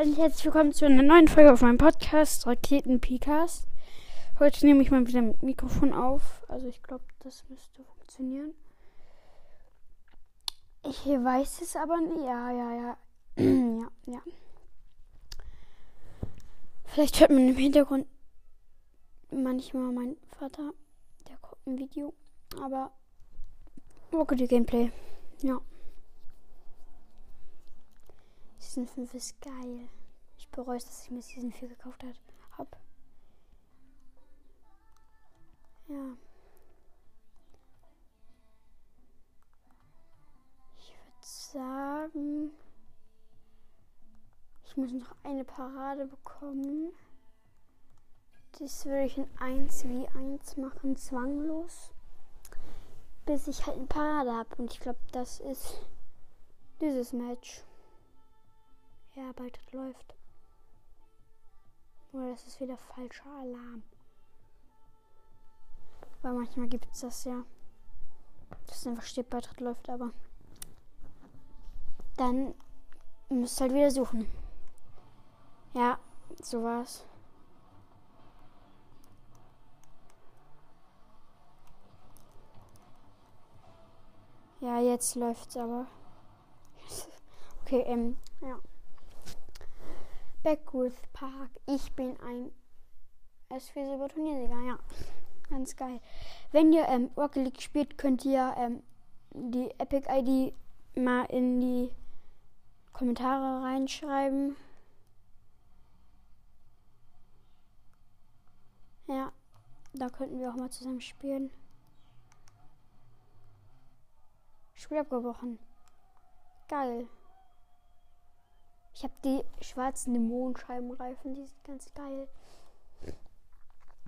Hallo und herzlich willkommen zu einer neuen Folge auf meinem Podcast Raketen Pikas. Heute nehme ich mal wieder mit Mikrofon auf. Also ich glaube, das müsste funktionieren. Ich weiß es aber nicht. Ja, ja, ja. ja, ja. Vielleicht hört man im Hintergrund manchmal meinen Vater. Der guckt ein Video. Aber Rocket Gameplay. Ja. Season 5 ist geil. Ich bereue es, dass ich mir Season 4 gekauft habe. Ja. Ich würde sagen, ich muss noch eine Parade bekommen. Das würde ich in 1 wie 1 machen, zwanglos. Bis ich halt eine Parade habe. Und ich glaube, das ist dieses Match. Ja, bald läuft. Oder das ist wieder falscher Alarm. Weil manchmal gibt es das ja. Dass einfach steht, Beitritt läuft, aber. Dann müsst halt wieder suchen. Ja, so war's. Ja, jetzt läuft's aber. okay, ähm, ja. Beckwith Park. Ich bin ein SV Silber Turniersieger, ja. Ganz geil. Wenn ihr ähm, Rocket League spielt, könnt ihr ähm, die Epic ID mal in die Kommentare reinschreiben. Ja, da könnten wir auch mal zusammen spielen. Spiel abgebrochen. Geil. Ich habe die schwarzen Dämonenscheibenreifen, die sind ganz geil.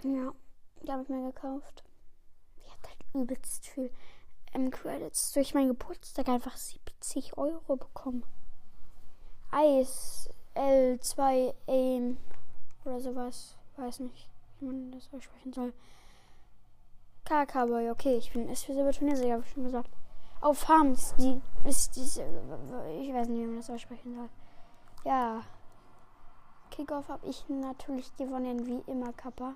Ja, die habe ich mir gekauft. Ich habe halt übelst viel ähm, Credits durch meinen Geburtstag einfach 70 Euro bekommen. Eis L2 Aim oder sowas. Weiß nicht, wie man das aussprechen soll. KK-Boy, okay, ich bin S für Silberturniersieger, habe ich schon gesagt. Auf Farms, die ist diese. Ich weiß nicht, wie man das aussprechen soll. Ja. Kickoff habe ich natürlich gewonnen, wie immer, Kappa.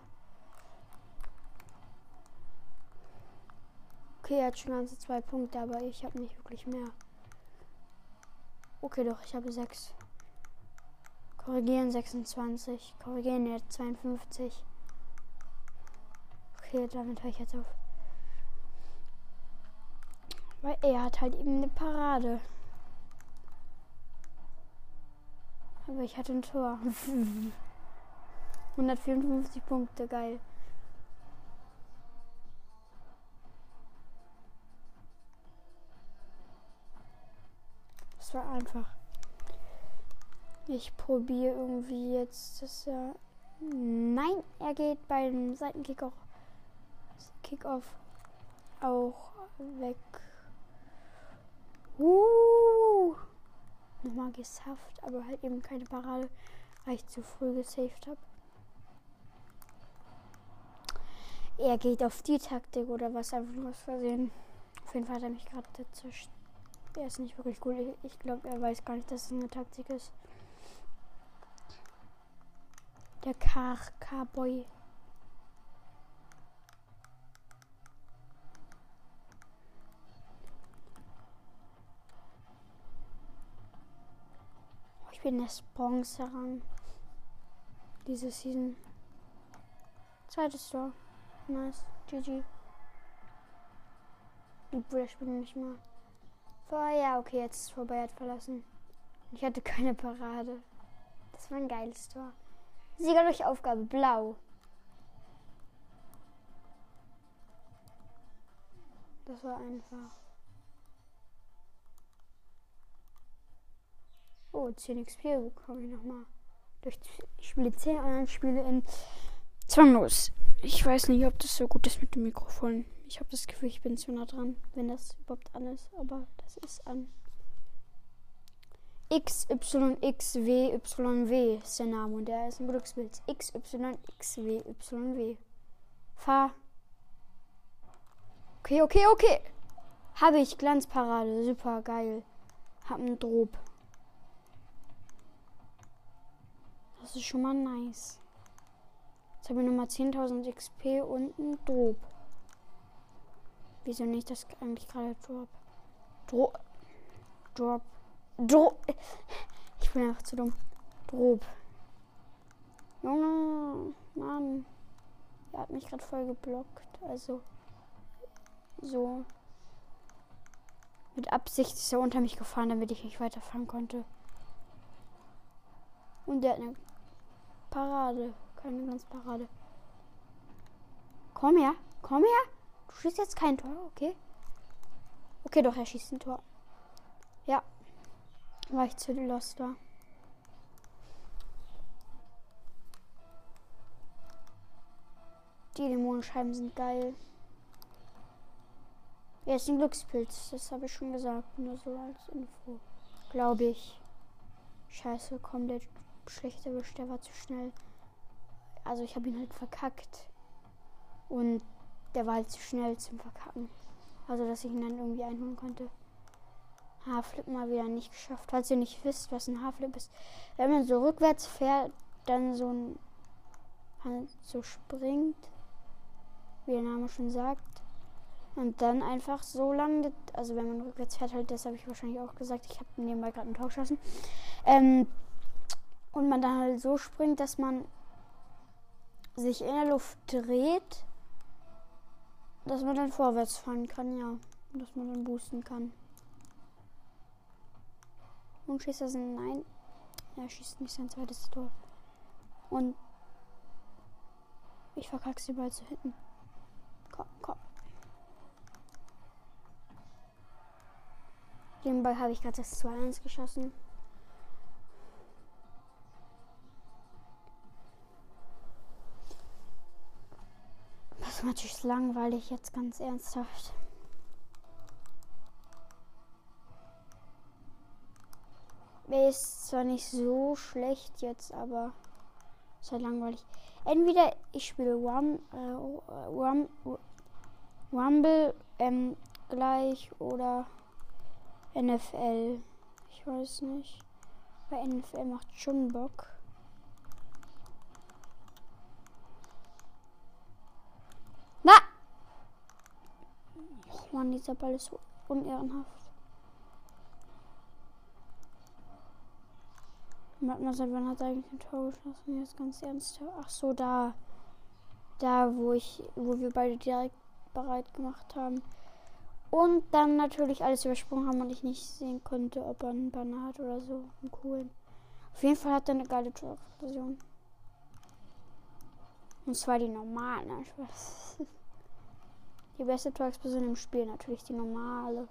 Okay, er hat schon ganze zwei Punkte, aber ich habe nicht wirklich mehr. Okay, doch, ich habe sechs. Korrigieren 26. Korrigieren jetzt 52. Okay, damit höre ich jetzt auf. Weil er hat halt eben eine Parade. Aber ich hatte ein Tor. 154 Punkte, geil. Das war einfach. Ich probiere irgendwie jetzt das ja. Nein, er geht beim Seitenkick auch. Kickoff auch weg. Uh nochmal gesafft, aber halt eben keine Parade, weil ich zu früh gesaved habe. Er geht auf die Taktik oder was einfach nur was versehen. Auf jeden Fall hat er mich gerade zerstört. Er ist nicht wirklich gut. Ich glaube, er weiß gar nicht, dass es eine Taktik ist. Der KK-Boy. Bin der Bronze-Rang. Diese Season. Zweites Tor. Nice. GG. Obwohl der Spiel nicht mal. Vor, ja, okay, jetzt ist vorbei, hat verlassen. Ich hatte keine Parade. Das war ein geiles Tor. Sieger durch Aufgabe, blau. Das war einfach. Oh, 10 XP bekomme ich nochmal. Durch ich spiele 10 anderen Spiele in zwanglos. Ich weiß nicht, ob das so gut ist mit dem Mikrofon. Ich habe das Gefühl, ich bin zu nah dran, wenn das überhaupt an ist. Aber das ist an. XYXWYW ist der Name und der ist ein Glücksbild. XYXWYW. Fahr. Okay, okay, okay. Habe ich Glanzparade. Super geil. Hab einen Drop. Das ist schon mal nice. Jetzt habe ich nochmal 10.000 XP und ein Drop. Wieso nicht das eigentlich gerade Drop? Drop. Drop. Drop. Ich bin einfach zu dumm. Drop. Junge, Mann. Er hat mich gerade voll geblockt. Also. So. Mit Absicht ist er unter mich gefahren, damit ich nicht weiterfahren konnte. Und der hat eine Parade. Keine ganz Parade. Komm her. Komm her. Du schießt jetzt kein Tor, okay? Okay, doch, er schießt ein Tor. Ja. Weil ich zu lost war. Die Dämonenscheiben sind geil. Ja, ist ein Glückspilz. Das habe ich schon gesagt. Nur so als Info. Glaube ich. Scheiße, komm, der schlechte erwischt. Der war zu schnell. Also ich habe ihn halt verkackt. Und der war halt zu schnell zum Verkacken. Also dass ich ihn dann irgendwie einholen konnte. Haarflip mal wieder nicht geschafft. Falls ihr nicht wisst, was ein Haarflip ist. Wenn man so rückwärts fährt, dann so ein so springt, wie der Name schon sagt. Und dann einfach so lange, also wenn man rückwärts fährt, halt, das habe ich wahrscheinlich auch gesagt. Ich habe nebenbei gerade einen Tor geschossen. Ähm, und man dann halt so springt, dass man sich in der Luft dreht, dass man dann vorwärts fahren kann, ja. Dass man dann boosten kann. Und schießt er sein Nein. Er schießt nicht sein zweites Tor. Und ich verkacke sie bald zu hinten. Komm, komm. Den Ball habe ich gerade das 2-1 geschossen. Natürlich langweilig jetzt ganz ernsthaft. Er ist zwar nicht so schlecht jetzt, aber ist halt langweilig. Entweder ich spiele Rum, äh, Rum, Rumble ähm, gleich oder NFL. Ich weiß nicht. Bei NFL macht schon Bock. Och man, dieser Ball ist so unehrenhaft. Warte wann hat er eigentlich ein Tor geschossen? Jetzt ganz ernst. Ach so, da. Da, wo ich, wo wir beide direkt bereit gemacht haben. Und dann natürlich alles übersprungen haben und ich nicht sehen konnte, ob er einen Banner hat oder so. Einen coolen. Auf jeden Fall hat er eine geile Torexplosion. Und zwar die normale. Die beste Torexplosion im Spiel natürlich die normale.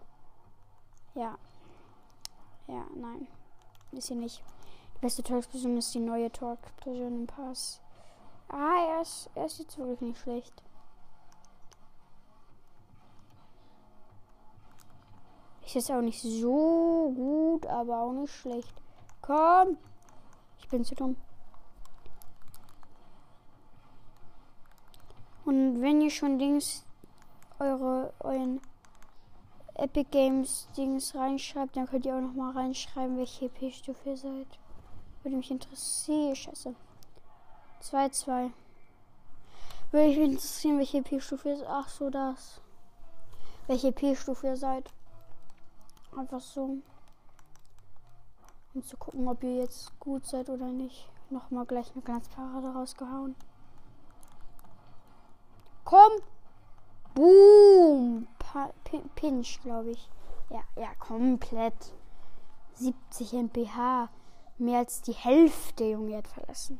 Ja. Ja, nein. Ist sie nicht. Die beste Torexplosion ist die neue Torexplosion im Pass. Ah, er ist, er ist jetzt wirklich nicht schlecht. Ist jetzt auch nicht so gut, aber auch nicht schlecht. Komm! Ich bin zu dumm. Und wenn ihr schon Dings eure euren Epic Games Dings reinschreibt, dann könnt ihr auch noch mal reinschreiben, welche EP-Stufe ihr seid. Würde mich interessieren. Scheiße. 2-2. Würde mich interessieren, welche EP-Stufe ihr seid. Ach so, das. Welche EP-Stufe ihr seid. Einfach so. Um zu gucken, ob ihr jetzt gut seid oder nicht. Nochmal gleich eine Glanzparade rausgehauen. Komm! Boom! Pa Pinch, glaube ich. Ja, ja, komplett. 70 mph. Mehr als die Hälfte, Junge, hat verlassen.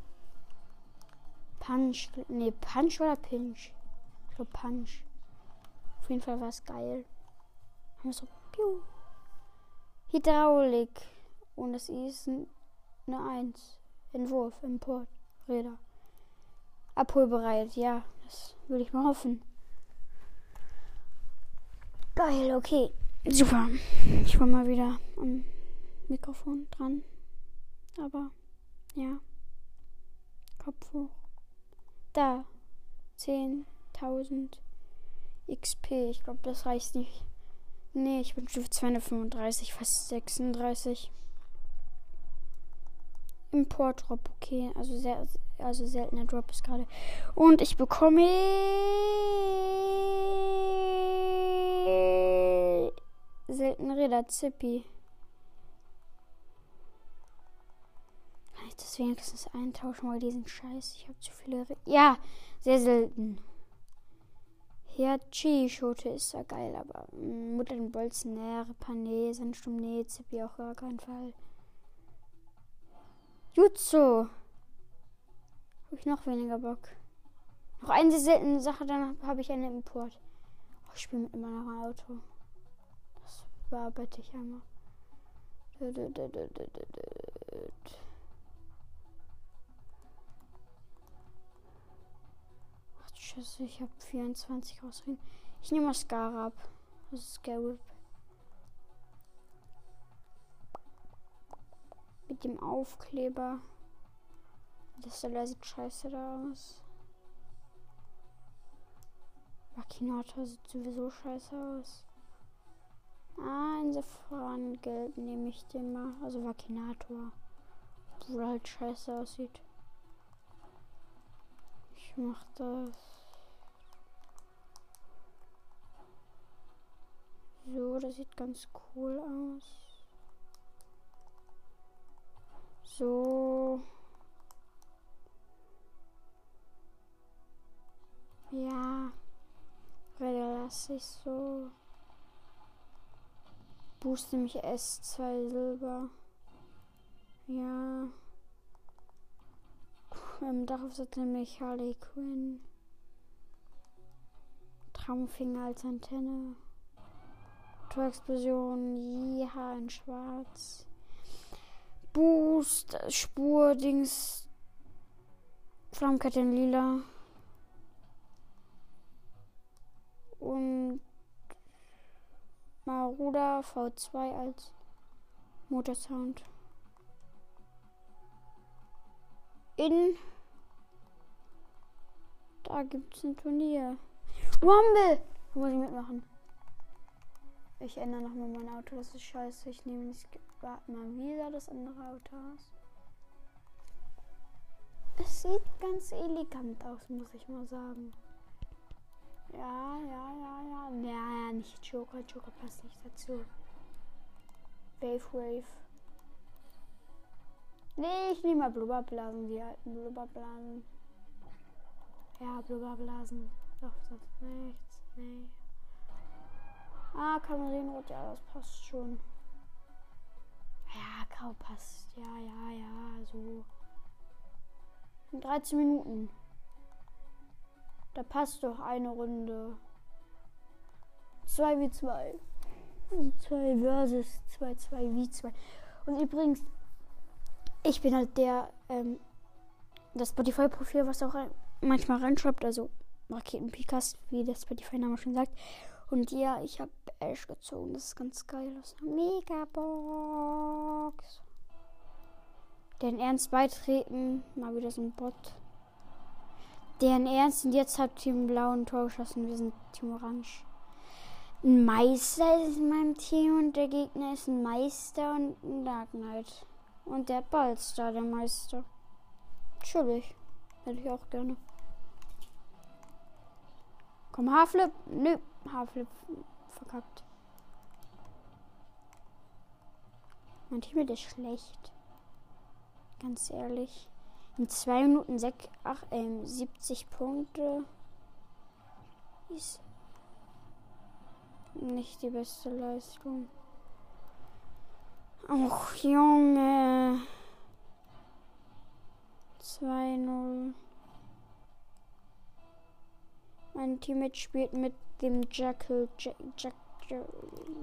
Punch. Ne, Punch oder Pinch? Ich glaube Punch. Auf jeden Fall war es geil. Haben so. Piu. Hydraulik. Und das ist eine 1. Entwurf, Import, Räder. Abholbereit, ja. Das würde ich mal hoffen. Geil, okay. Super. Ich war mal wieder am Mikrofon dran. Aber ja. Kopf hoch. Da. 10.000 XP. Ich glaube, das reicht nicht. Nee, ich bin Stufe 235, fast 36. Import Drop, okay. Also sehr, also seltener Drop ist gerade. Und ich bekomme selten Räder Zippy. Kann ich das wenigstens eintauschen, weil diesen Scheiß. Ich habe zu viele. Räder. ja, sehr selten. Ja, Chi-Schote ist ja geil, aber Mutter den Bolzen, Nähre, Panee, Sandsturm, nee, Zippy auch gar keinen Fall. Jutsu. Habe ich noch weniger Bock. Noch eine seltene Sache, dann habe ich einen Import. Ich spiele mit meinem Auto. Das bearbeite ich einmal. Ach Scheiße, ich habe 24 rausreden. Ich nehme mal Scarab. Das ist Scarab. Mit dem Aufkleber. Das da sieht scheiße da aus. Makinator sieht sowieso scheiße aus. Ah, insofern gelb nehme ich den mal. Also Vakinator. Wo halt scheiße aussieht. Ich mach das. So, das sieht ganz cool aus. So. Ja. Räder lasse ich so. Boost nämlich S2 Silber. Ja. Im Dachaufsattel nämlich Harley Quinn. Traumfinger als Antenne. Torexplosion, Jiha in Schwarz. Boost, Spur, Dings. Flammkette in lila. Und Maruda V2 als Motorsound. In. Da gibt es ein Turnier. Rumble! Muss ich mitmachen. Ich ändere nochmal mein Auto. Das ist scheiße. Ich nehme nicht. Warte mal, wie sah das andere Auto aus? Es sieht ganz elegant aus, muss ich mal sagen. Ja, ja, ja, ja. Ja, ja, nicht Joker. Joker passt nicht dazu. Wave Wave. Nee, ich nehme mal Blubberblasen, die alten Blubberblasen. Ja, Blubberblasen. Doch, sonst nichts. Nee. Ah, Kamerinrot, ja, das passt schon. Ja, grau passt. Ja, ja, ja, so. In 13 Minuten. Da passt doch eine Runde. 2 wie 2. 2 versus 2, 2 wie 2. Und übrigens, ich bin halt der, ähm, das Spotify-Profil, was auch manchmal reinschreibt, also Raketenpikas, wie der Spotify-Name schon sagt. Und ja, ich habe Ash gezogen. Das ist ganz geil. Das ist Megabox. Den Ernst beitreten. Mal wieder so ein Bot. Deren Ernst und jetzt hat Team Blau ein Tor geschossen. Wir sind Team Orange. Ein Meister ist in meinem Team und der Gegner ist ein Meister und ein Dark Knight. Und der Ballstar, der Meister. Entschuldig. Hätte ich auch gerne. Komm, Haarflip. Nö. Haarflip verkackt. Mein Team ist schlecht. Ganz ehrlich. In 2 Minuten 6, ach, äh, 70 Punkte. Ist nicht die beste Leistung. Och, Junge. 2-0. Mein Teammate spielt mit dem Jackal. Jack, Jack, Jack,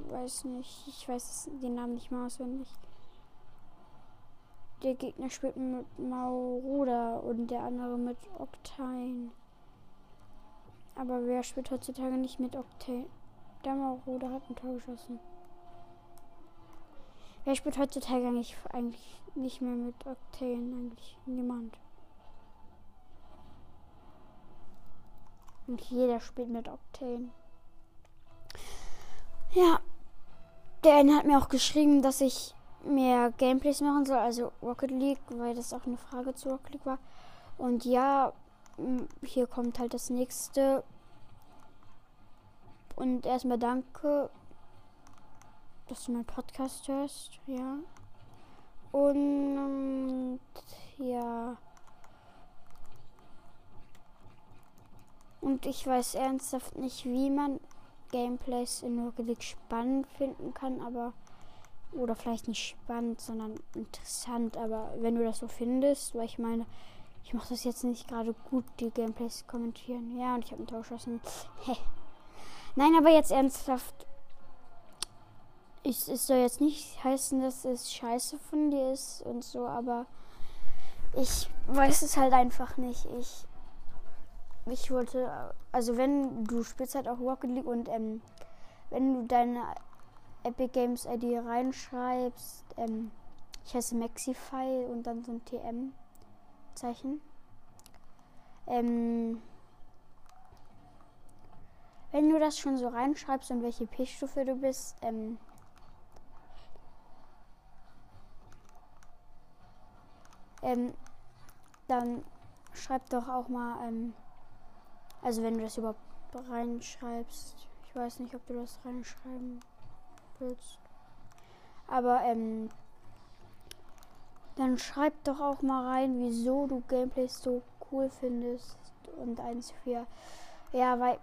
weiß nicht. Ich weiß den Namen nicht mehr auswendig. Der Gegner spielt mit Mauruda und der andere mit Octane. Aber wer spielt heutzutage nicht mit Octane? Der Mauruda hat ein Tor geschossen. Wer spielt heutzutage eigentlich, eigentlich nicht mehr mit Octane? Eigentlich niemand. Und jeder spielt mit Octane. Ja. Der eine hat mir auch geschrieben, dass ich mehr Gameplays machen soll, also Rocket League, weil das auch eine Frage zu Rocket League war. Und ja, hier kommt halt das nächste. Und erstmal danke, dass du meinen Podcast hörst, ja. Und ja. Und ich weiß ernsthaft nicht, wie man Gameplays in Rocket League spannend finden kann, aber oder vielleicht nicht spannend, sondern interessant. Aber wenn du das so findest, weil ich meine, ich mache das jetzt nicht gerade gut, die Gameplays kommentieren. Ja, und ich habe ein Tor geschossen. Nein, aber jetzt ernsthaft. Ich, es soll jetzt nicht heißen, dass es scheiße von dir ist und so, aber ich weiß es halt einfach nicht. Ich, ich wollte, also wenn du spielst halt auch Rocket League und ähm, wenn du deine Epic Games ID reinschreibst, ähm, ich heiße Maxify und dann so ein TM-Zeichen. Ähm, wenn du das schon so reinschreibst und welche P-Stufe du bist, ähm, ähm, dann schreib doch auch mal, ähm, also wenn du das überhaupt reinschreibst. Ich weiß nicht, ob du das reinschreiben willst. Aber ähm, dann schreib doch auch mal rein, wieso du Gameplays so cool findest und 1-4. Ja, weil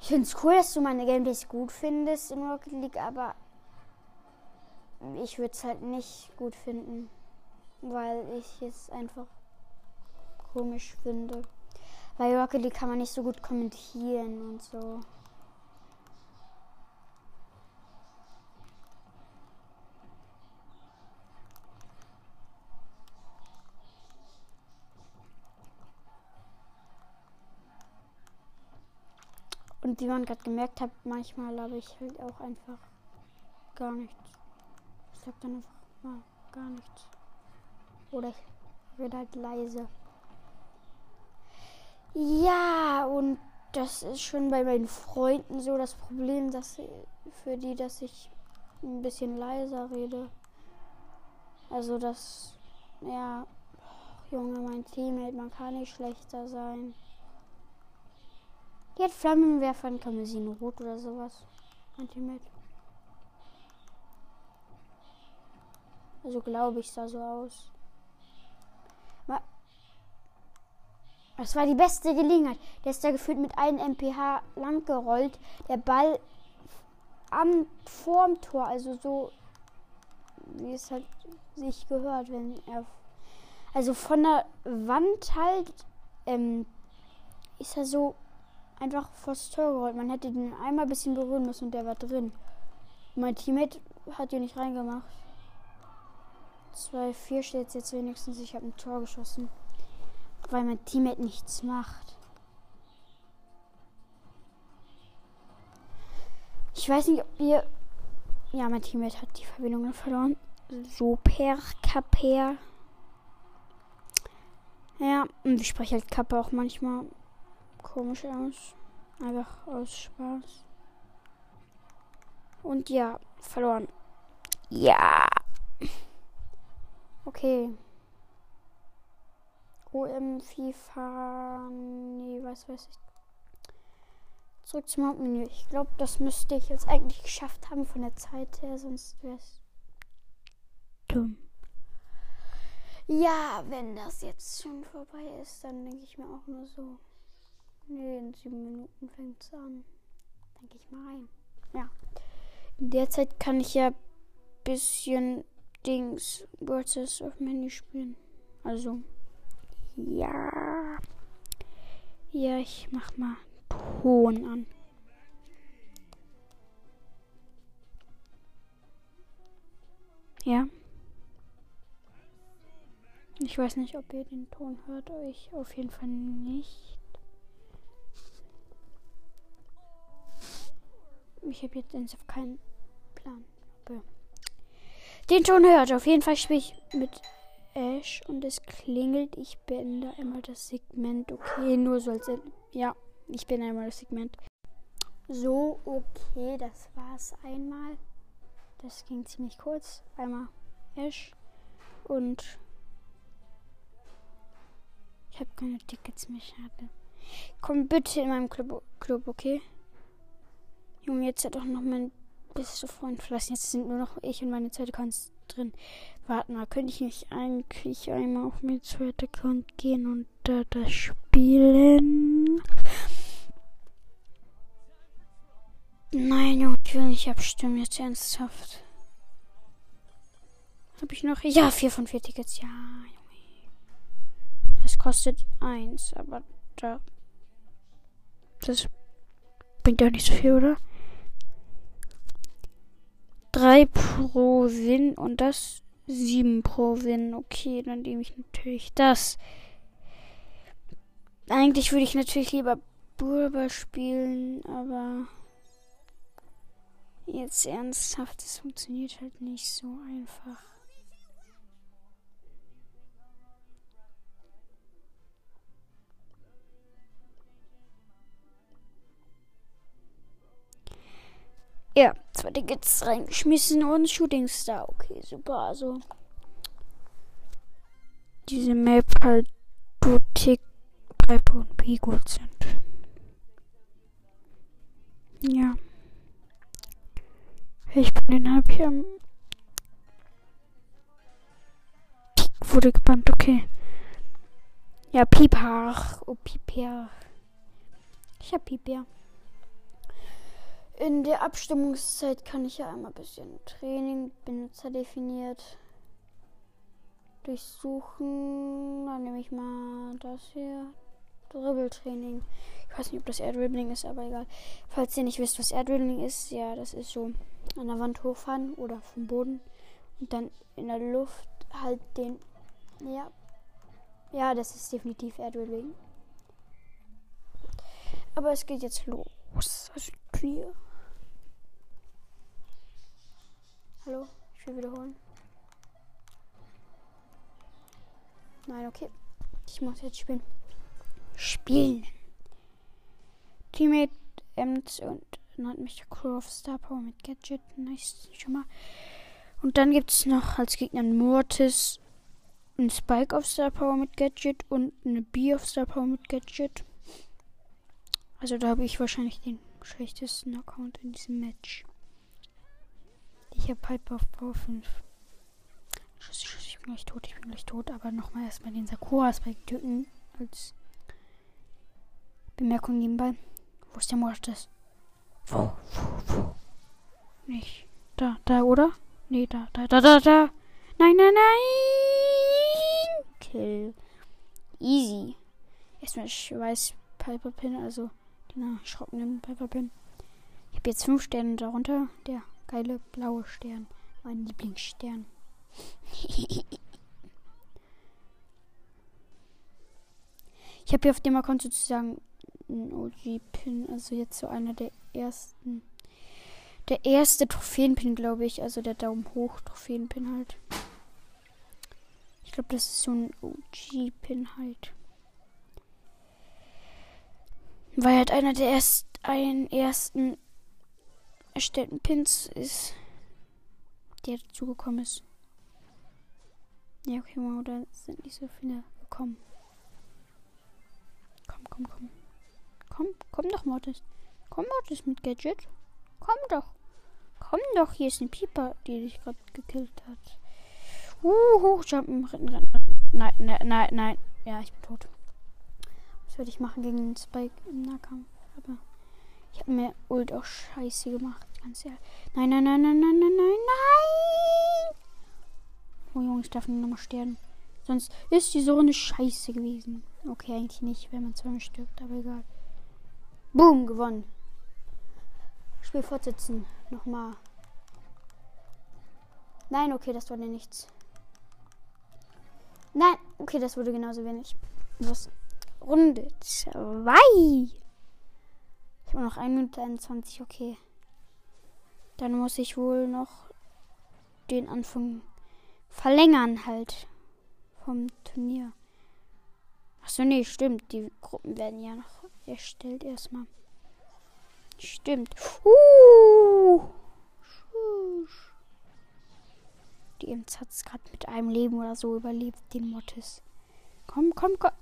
ich finde es cool, dass du meine Gameplays gut findest in Rocket League, aber ich würde es halt nicht gut finden, weil ich es einfach komisch finde. Weil Rocket League kann man nicht so gut kommentieren und so. Und wie man gerade gemerkt hat, manchmal habe ich halt auch einfach gar nichts. Ich sag dann einfach mal gar nichts. Oder ich rede halt leise. Ja, und das ist schon bei meinen Freunden so das Problem, dass für die, dass ich ein bisschen leiser rede. Also das, ja, Junge, mein Teammate, man kann nicht schlechter sein. Die hat Flammenwerfer in Kamezin Rot oder sowas. Mein. Also glaube ich, sah so aus. Das war die beste Gelegenheit. Der ist da gefühlt mit einem MPH lang gerollt. Der Ball am vorm Tor, also so wie es halt sich gehört, wenn er also von der Wand halt ähm, ist er so einfach vors Tor gerollt. Man hätte den einmal ein bisschen berühren müssen und der war drin. Mein Teammate hat ihn nicht reingemacht. 2-4 steht jetzt wenigstens. Ich habe ein Tor geschossen weil mein Teammate nichts macht. Ich weiß nicht, ob ihr. Ja, mein Teammate hat die Verbindung verloren. Super Kaper. Ja, und ich spreche halt Kappe auch manchmal komisch aus. Einfach aus Spaß. Und ja, verloren. Ja. Okay. OM, FIFA, nee, was weiß ich. Zurück zum Hauptmenü. Ich glaube, das müsste ich jetzt eigentlich geschafft haben von der Zeit her, sonst wäre es dumm. Ja, wenn das jetzt schon vorbei ist, dann denke ich mir auch nur so. Nee, in sieben Minuten fängt es an. Denke ich mal rein. Ja. In der Zeit kann ich ja bisschen Dings Versus auf Menü spielen. Also ja. Ja, ich mach mal Ton an. Ja. Ich weiß nicht, ob ihr den Ton hört, euch auf jeden Fall nicht. Ich habe jetzt auf keinen Plan. Den Ton hört. Auf jeden Fall spiele ich mit Ash und es klingelt. Ich beende einmal das Segment. Okay, nur so als. Ja, ich bin einmal das Segment. So, okay, das war's einmal. Das ging ziemlich kurz. Einmal Ash und ich habe keine Tickets mehr, schade. Komm bitte in meinem Club, Club okay? Junge, jetzt hat doch noch mein bester Freund verlassen. Jetzt sind nur noch ich und meine zweite Kunst drin. Warte mal, könnte ich nicht eigentlich einmal auf mein zweiter Account gehen und da das spielen? Nein, Junge, ich will nicht abstimmen, jetzt ernsthaft. Habe ich noch? Ja, vier von vier Tickets. Ja, Junge. Das kostet eins, aber da. Das bringt ja nicht so viel, oder? Drei pro Win und das sieben pro Win. Okay, dann nehme ich natürlich das. Eigentlich würde ich natürlich lieber Burber spielen, aber jetzt ernsthaft, es funktioniert halt nicht so einfach. Ja, zwei Tickets reingeschmissen und Shooting Star. Okay, super. Also diese Map halt du Tick, Pipe und P gut sind. Ja. Ich bin den habe ich am Peak wurde gebannt, okay. Ja, Piepach. Oh, Pieper. Ich hab Pieper. In der Abstimmungszeit kann ich ja einmal ein bisschen Training, Benutzer definiert, durchsuchen. Dann nehme ich mal das hier. Dribbeltraining. Ich weiß nicht, ob das Airdribbling ist, aber egal. Falls ihr nicht wisst, was Airdribbling ist, ja, das ist so an der Wand hochfahren oder vom Boden und dann in der Luft halt den. Ja. Ja, das ist definitiv Airdribbling. Aber es geht jetzt los. Also clear. Hallo, ich will wiederholen. Nein, okay. Ich muss jetzt spielen. Spielen. Teammate Ems und dann mich der Crew of Star Power mit Gadget. Nice, schon mal. Und dann gibt es noch als Gegner einen Mortis, einen Spike of Star Power mit Gadget und eine B of Star Power mit Gadget. Also da habe ich wahrscheinlich den schlechtesten Account in diesem Match. Ich habe Piper auf Power 5. Schuss, Schuss, ich bin gleich tot, ich bin gleich tot. Aber nochmal erstmal den Sakura-Spike töten. Als Bemerkung nebenbei. Wo ist der Mortis? Wo, wo, wo? Nicht. Da, da, oder? Nee, da, da, da, da, da. Nein, nein, nein. Kill. Easy. Erstmal Schweiß Piper Pin, also den erschrockenen Piper Pin. Ich habe jetzt fünf Sterne darunter. Der geile blaue Stern. Mein Lieblingsstern. ich habe hier auf dem Account sozusagen einen OG-Pin. Also jetzt so einer der ersten. Der erste Trophäenpin, glaube ich. Also der Daumen hoch Trophäenpin halt. Ich glaube, das ist so ein OG-Pin halt. Weil halt einer der erst, einen ersten erstellten Pins ist, der dazugekommen ist. Ja, okay, wow, da sind nicht so viele gekommen. Komm, komm, komm. Komm, komm doch, Mortis. Komm, Mortis mit Gadget. Komm doch. Komm doch, hier ist ein Pieper, die dich gerade gekillt hat. Uh, hochjumpen, rennen, rennen. Nein, nein, nein, nein. Ja, ich bin tot. Was würde ich machen gegen den Spike im Nahkampf? Ich habe mir Ult auch scheiße gemacht. Ganz ehrlich. Nein, nein, nein, nein, nein, nein, nein, nein. Oh Junge, ich darf nur noch mal sterben. Sonst ist die eine scheiße gewesen. Okay, eigentlich nicht, wenn man zweimal stirbt, aber egal. Boom, gewonnen. Spiel fortsetzen. Nochmal. Nein, okay, das ja nichts. Nein, okay, das wurde genauso wenig. Was? Runde 2. Ich habe noch 1 Minute 21, okay. Dann muss ich wohl noch den Anfang verlängern halt vom Turnier. Achso, nee, stimmt. Die Gruppen werden ja noch erstellt erstmal. Stimmt. Uh. Die Ems hat es gerade mit einem Leben oder so überlebt, den Mortis. Komm, komm, komm.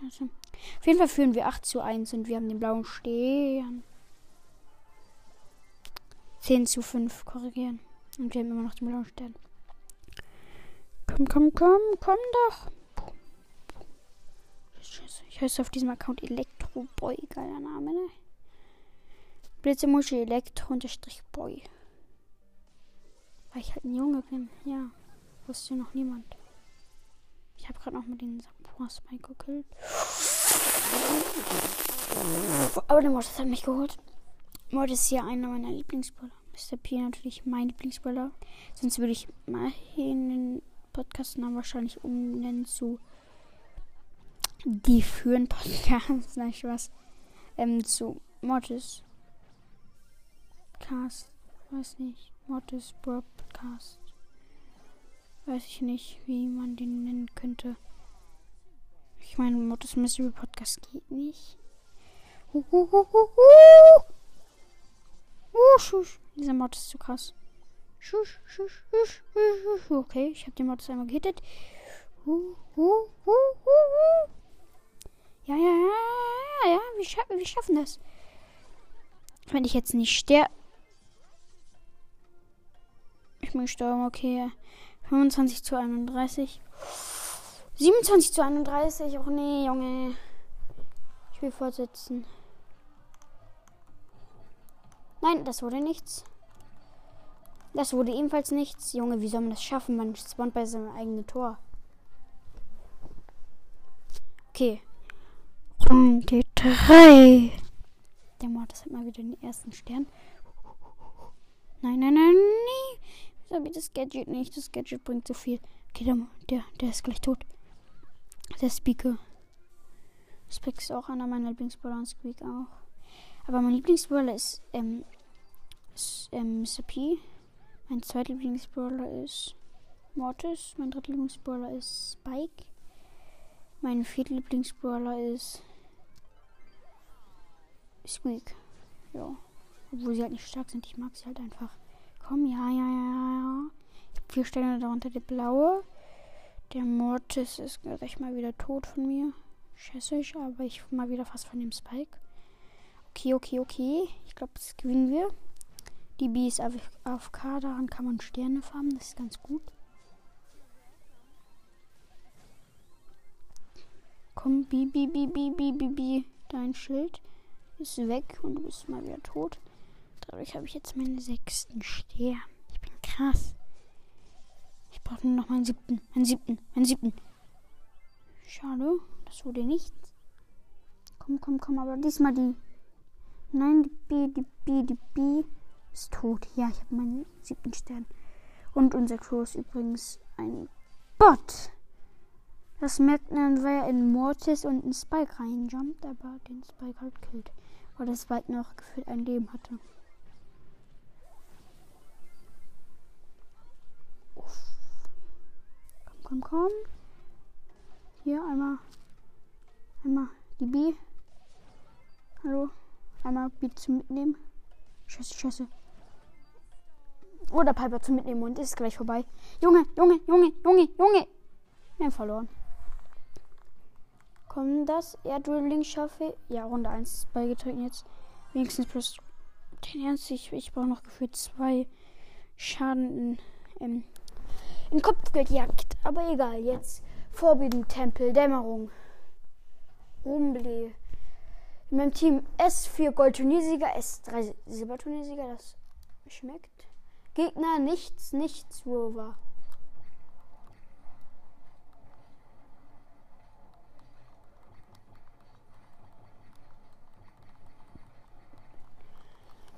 Scheiße. Auf jeden Fall führen wir 8 zu 1 und wir haben den blauen Stern. 10 zu 5 korrigieren. Und wir haben immer noch den blauen Stern. Komm, komm, komm, komm doch. Scheiße. Ich heiße auf diesem Account Elektroboy. Geiler Name, ne? Blitzemuschi Elektro-Boy. Weil ich halt ein Junge bin. Ja. Wusste noch niemand. Ich habe gerade noch mal den Spike gekillt. Aber der Mortis hat mich geholt. Mortis ist hier einer meiner Lieblingsbrawler. Mr. P natürlich mein Lieblingsbrawler. Sonst würde ich mal den Podcast-Namen wahrscheinlich umnennen zu die führen Podcast. Nein, was. Ähm, zu Mortis. Cast. Weiß nicht. Mortis Broadcast. Weiß ich nicht, wie man den nennen könnte. Ich meine, Mortis Mystery Podcast geht nicht. Uh, uh, uh, uh, uh. Uh, schusch. Dieser Mod ist zu krass. Schusch, schusch, schusch, schusch. Okay, ich habe den Mod einmal gehittet. Ja, ja, ja, ja, ja. Wir, scha wir schaffen das. Wenn ich jetzt nicht sterbe. Ich bin gestorben, okay. 25 zu 31. 27 zu 31. Och nee, Junge. Ich will fortsetzen. Nein, das wurde nichts. Das wurde ebenfalls nichts. Junge, wie soll man das schaffen? Man spawnt bei seinem eigenen Tor. Okay. Runde 3. Der Mord hat mal wieder den ersten Stern. Nein, nein, nein, nee. Wieso habe das Gadget nicht? Das Gadget bringt so viel. Okay, der, der, der ist gleich tot. Der Speaker. Speak ist auch einer meiner Lieblingsbrawler und Squeak auch. Aber mein Lieblingsbrawler ist, ähm, ist ähm, Mr. P. Mein zweiter Lieblingsbrawler ist Mortis. Mein dritter Lieblingsbrawler ist Spike. Mein vierter Lieblingsbrawler ist Squeak. Ja. Obwohl sie halt nicht stark sind. Ich mag sie halt einfach. Komm, ja, ja, ja, ja. Ich habe vier Sterne darunter. Der blaue. Der Mortis ist gleich mal wieder tot von mir. Schätze ich, aber ich mal wieder fast von dem Spike. Okay, okay, okay. Ich glaube, das gewinnen wir. Die B ist auf AFK, daran kann man Sterne farmen, das ist ganz gut. Komm, B, B, B, B, B, B, B. Dein Schild ist weg und du bist mal wieder tot. Dadurch habe ich jetzt meinen sechsten Stern. Ich bin krass. Ich brauche nur noch meinen siebten, meinen siebten, meinen siebten. Schade, das wurde nichts. Komm, komm, komm, aber diesmal die. Nein, die B, die B, die B ist tot. Ja, ich habe meinen siebten Stern. Und unser Crow ist übrigens ein Bot. Das merkt man, weil er in Mortis und in Spike reinjumpt, aber den Spike halt killt. Weil der Spike noch gefühlt ein Leben hatte. Komm, komm, komm. Hier einmal. Einmal die B. Hallo. Einmal B zum Mitnehmen. Scheiße, scheiße. Oder Piper zum Mitnehmen und ist gleich vorbei. Junge, Junge, Junge, Junge, Junge. Wir haben verloren. Kommen das Erdribbling schaffe? Ja, Runde 1 beigetreten jetzt. Wenigstens plus den Ernst. Ich, ich brauche noch gefühlt zwei Schaden in, in, in Kopfgeldjagd. Aber egal, jetzt Vorbild Tempel, Dämmerung. Rumbly. In meinem Team S4 Goldturniersieger, S3 Silberturniersieger, das schmeckt. Gegner nichts, nichts, Rover.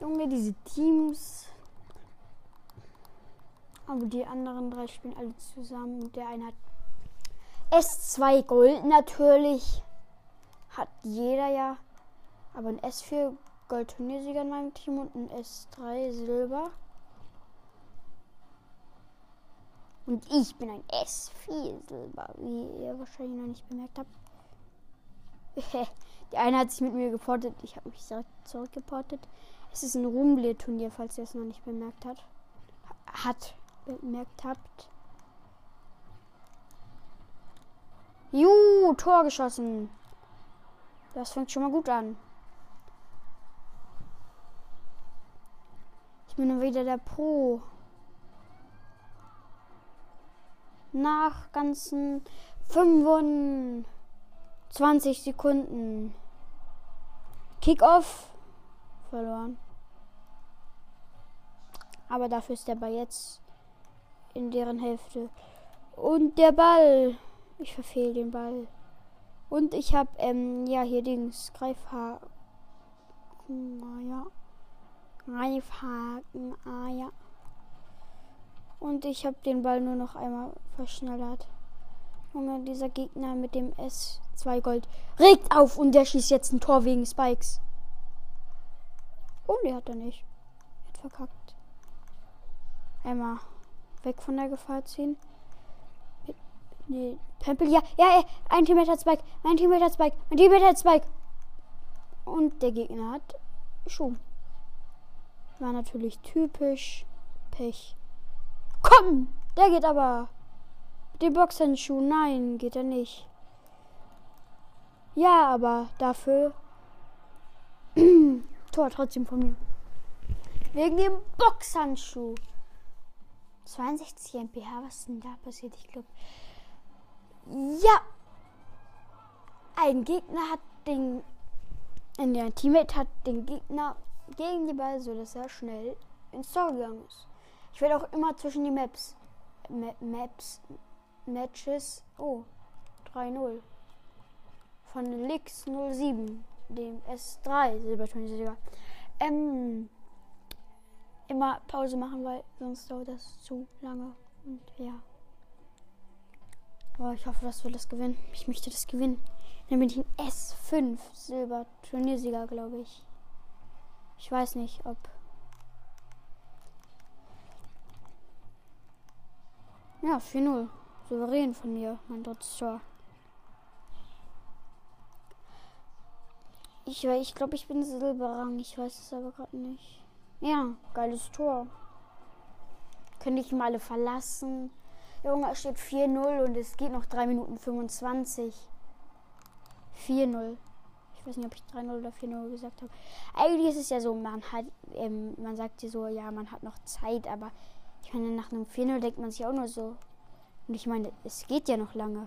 Junge, diese Teams. Aber die anderen drei spielen alle zusammen. Der eine hat S2 Gold natürlich. Hat jeder ja. Aber ein S4 Gold-Turniersieger in meinem Team und ein S3 Silber. Und ich bin ein S4 Silber, wie ihr wahrscheinlich noch nicht bemerkt habt. Der eine hat sich mit mir geportet, ich habe mich direkt zurückgeportet. Es ist ein Rumble-Turnier, falls ihr es noch nicht bemerkt habt. Hat bemerkt habt. Juhu, Tor geschossen. Das fängt schon mal gut an. Ich bin wieder der Pro. Nach ganzen 25 Sekunden. Kickoff. Verloren. Aber dafür ist der Ball jetzt in deren Hälfte. Und der Ball. Ich verfehle den Ball. Und ich habe, ähm, ja, hier Dings, Greifhaken. Ah, ja. Greifhaken, ah, ja. Und ich habe den Ball nur noch einmal verschnellert. Junge, dieser Gegner mit dem S2 Gold regt auf und der schießt jetzt ein Tor wegen Spikes. Und oh, der hat er nicht. Er hat verkackt. Einmal weg von der Gefahr ziehen. Nee, Pempel, ja, ja, ja, ein Teammate hat Spike, ein Teammate hat Spike, ein Teammate hat Spike. Und der Gegner hat Schuh. War natürlich typisch Pech. Komm! Der geht aber. Die Boxhandschuh, nein, geht er nicht. Ja, aber dafür Tor trotzdem von mir. Wegen dem Boxhandschuh. 62 mph, was ist denn da passiert? Ich glaube. Ja! Ein Gegner hat den. In der Teammate hat den Gegner gegen die Ball, so dass er schnell ins Tor gegangen ist. Ich werde auch immer zwischen die Maps. Ma Maps. Matches. Oh. 3-0. Von Lix 07, dem S3 Silberturniersieger. Ähm, immer Pause machen, weil sonst dauert das zu lange. Und ja. Aber ich hoffe, dass wir das gewinnen. Ich möchte das gewinnen. Dann bin ich ein S5 Silberturniersieger, glaube ich. Ich weiß nicht, ob. Ja, 4-0. Souverän von mir, mein drittes Tor. Ich, ich glaube, ich bin Silberrang. Ich weiß es aber gerade nicht. Ja, geiles Tor. Könnte ich mal alle verlassen. Junge, es steht 4-0 und es geht noch 3 Minuten 25. 4-0. Ich weiß nicht, ob ich 3-0 oder 4-0 gesagt habe. Eigentlich ist es ja so, man hat, ähm, man sagt ja so, ja, man hat noch Zeit, aber ich meine, nach einem 4-0 denkt man sich auch nur so. Und ich meine, es geht ja noch lange.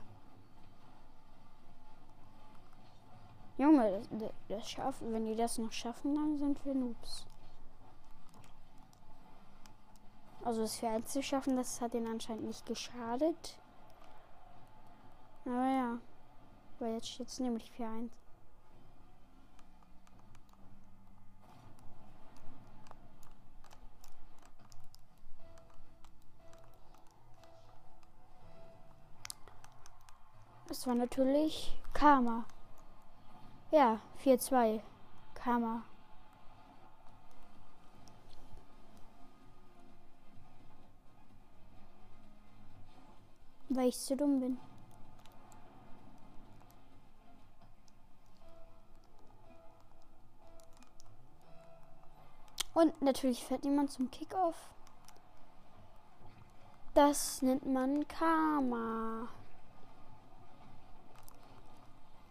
Junge, das, das schaffen, wenn die das noch schaffen, dann sind wir Noobs. Also das 4-1 zu schaffen, das hat ihnen anscheinend nicht geschadet. Aber ja. Weil jetzt steht es nämlich 4-1. Das war natürlich Karma. Ja, 4-2. Karma. Weil ich zu dumm bin. Und natürlich fährt niemand zum Kickoff. Das nennt man Karma.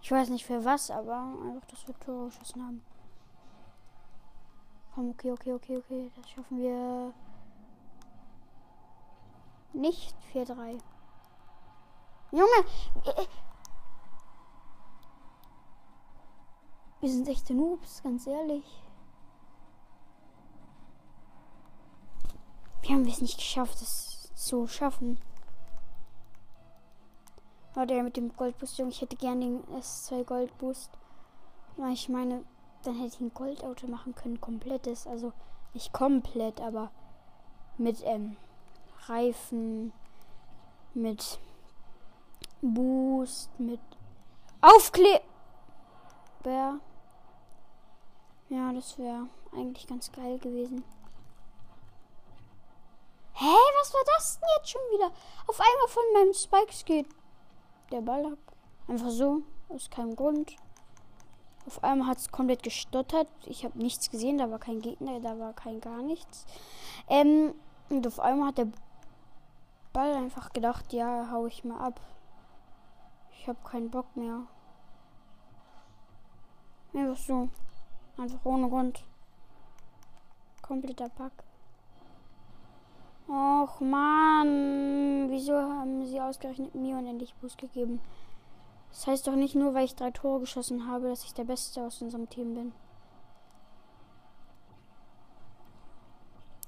Ich weiß nicht für was, aber einfach, dass wir Tore geschossen haben. Komm, okay, okay, okay, okay. Das schaffen wir nicht. 4-3. Junge! Äh, wir sind echte Noobs, ganz ehrlich. Wir haben es nicht geschafft, es zu schaffen. Oh, der mit dem Goldboost, Junge. Ich hätte gerne den S2 Goldboost. Ich meine, dann hätte ich ein Goldauto machen können. Komplettes. Also nicht komplett, aber mit ähm, Reifen, mit Boost, mit Aufkleber. Ja, das wäre eigentlich ganz geil gewesen. Hä, was war das denn jetzt schon wieder? Auf einmal von meinem Spikes geht der Ball ab. Einfach so, aus keinem Grund. Auf einmal hat es komplett gestottert. Ich habe nichts gesehen, da war kein Gegner, da war kein gar nichts. Ähm, und auf einmal hat der Ball einfach gedacht, ja, hau ich mal ab. Ich habe keinen Bock mehr. Einfach so. Einfach ohne Grund. Kompletter Pack. Och man, wieso haben sie ausgerechnet mir unendlich Boost gegeben? Das heißt doch nicht nur, weil ich drei Tore geschossen habe, dass ich der Beste aus unserem Team bin.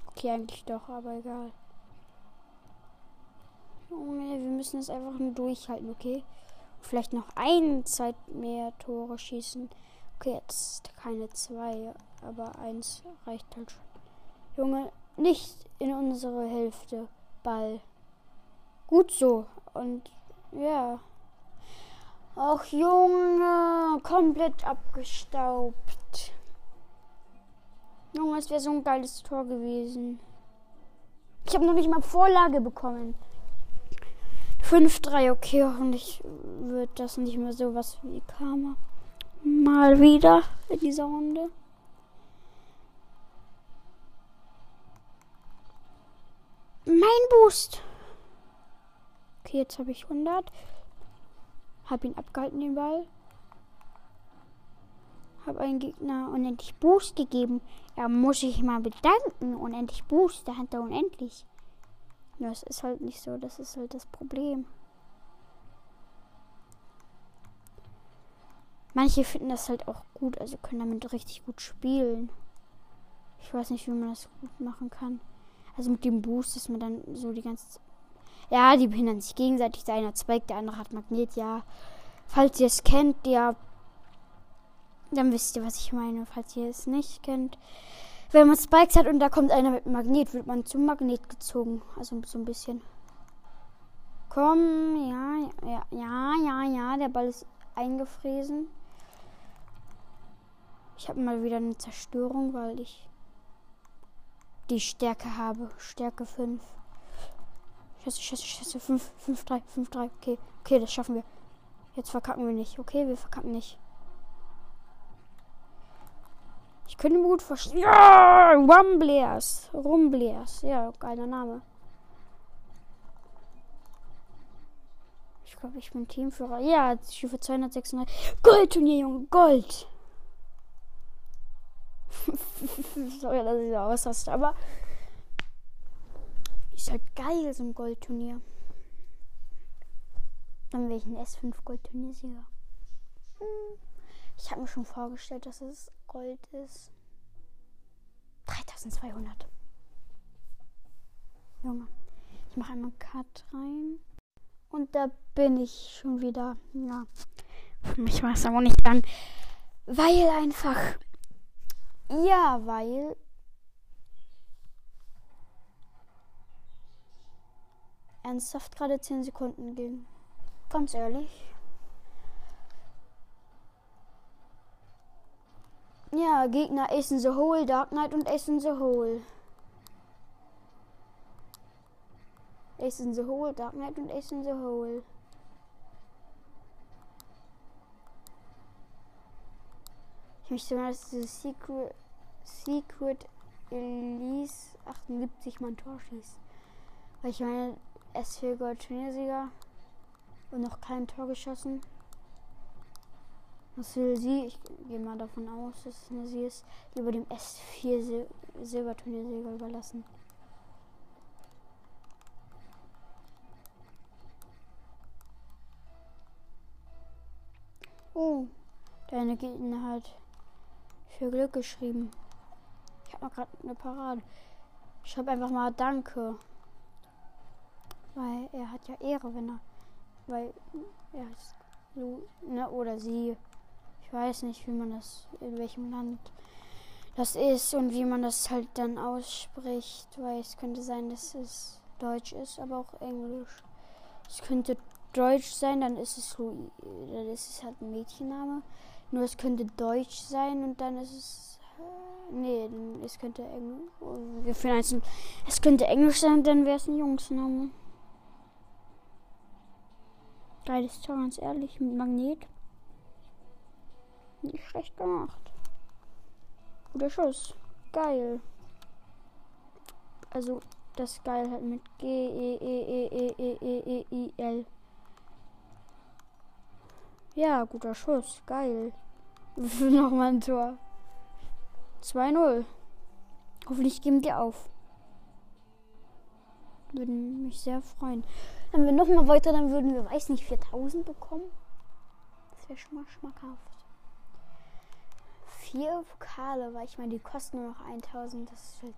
Okay, eigentlich doch, aber egal. Junge, wir müssen es einfach nur durchhalten, okay? Vielleicht noch ein, zwei mehr Tore schießen. Okay, jetzt keine zwei, aber eins reicht halt schon. Junge, nicht in unsere Hälfte. Ball. Gut so. Und ja. Ach Junge, komplett abgestaubt. Junge, es wäre so ein geiles Tor gewesen. Ich habe noch nicht mal Vorlage bekommen. 5-3, okay, hoffentlich wird das nicht mehr so was wie Karma. Mal wieder in dieser Runde. Mein Boost. Okay, jetzt habe ich 100. Hab ihn abgehalten, den Ball. Hab einen Gegner unendlich Boost gegeben. Er muss sich mal bedanken. Unendlich Boost, der hat er unendlich. Ja, es ist halt nicht so. Das ist halt das Problem. Manche finden das halt auch gut, also können damit richtig gut spielen. Ich weiß nicht, wie man das gut machen kann. Also mit dem Boost, dass man dann so die ganze ja, die behindern sich gegenseitig. Der eine hat Spike, der andere hat Magnet, ja. Falls ihr es kennt, ja, dann wisst ihr, was ich meine. Falls ihr es nicht kennt. Wenn man Spikes hat und da kommt einer mit Magnet, wird man zum Magnet gezogen. Also so ein bisschen. Komm, ja, ja, ja, ja, ja. Der Ball ist eingefräsen. Ich habe mal wieder eine Zerstörung, weil ich die Stärke habe. Stärke 5. Scheiße, scheiße, scheiße. 5, 5, 3, 5, 3. Okay, okay, das schaffen wir. Jetzt verkacken wir nicht. Okay, wir verkacken nicht. Ich könnte mir gut vorstellen. Ja! Rumblers. Rumblers. Ja, geiler Name. Ich glaube, ich bin Teamführer. Ja, Stufe 236. Goldturnier, Junge. Gold. Sorry, dass ich so ausraste, aber ist halt geil, so ein Goldturnier. Dann wäre ich ein S5 Goldturniersieger. Hm. Ich habe mir schon vorgestellt, dass es Gold ist. 3200. Junge. Ich mache einmal Cut rein. Und da bin ich schon wieder. Ja. Ich weiß aber nicht lang. Weil einfach ja, weil ernsthaft gerade 10 Sekunden ging. Ganz ehrlich. Ja, Gegner in the Hole, Dark Knight und the Hole. Ace in the Hole, Dark Knight und in the Hole. Ich möchte mal, dass dieses Secret, Secret Elise 78 mal ein Tor schießt. Weil ich meine, S4 Gold Turniersieger und noch kein Tor geschossen. Was will sie? Ich gehe mal davon aus, dass es eine sie ist. Über dem S4 Sil Silberturniersieger überlassen. Oh, deine Gegner hat für Glück geschrieben. Ich habe gerade eine Parade. Ich schreibe einfach mal Danke. Weil er hat ja Ehre, wenn er. Weil er ist ne, oder sie. Ich weiß nicht, wie man das, in welchem Land das ist und wie man das halt dann ausspricht, weil es könnte sein, dass es Deutsch ist, aber auch Englisch. Es könnte Deutsch sein, dann ist es Louis, dann ist es halt ein Mädchenname. Nur es könnte Deutsch sein und dann ist es. Äh, nee, es könnte Englisch. Es könnte Englisch sein, dann wäre es ein Jungsname. Geiles Tor, ganz ehrlich, mit Magnet. Nicht schlecht gemacht. Guter Schuss. Geil. Also das geil halt mit G E E E E E E E I L. Ja, guter Schuss. Geil. Nochmal ein Tor. 2-0. Hoffentlich geben die auf. Würden mich sehr freuen. Wenn wir noch mal weiter, dann würden wir, weiß nicht, 4000 bekommen. Das wäre schon mal schmackhaft. Vier Vokale, weil ich meine, die kosten nur noch 1000. Das ist halt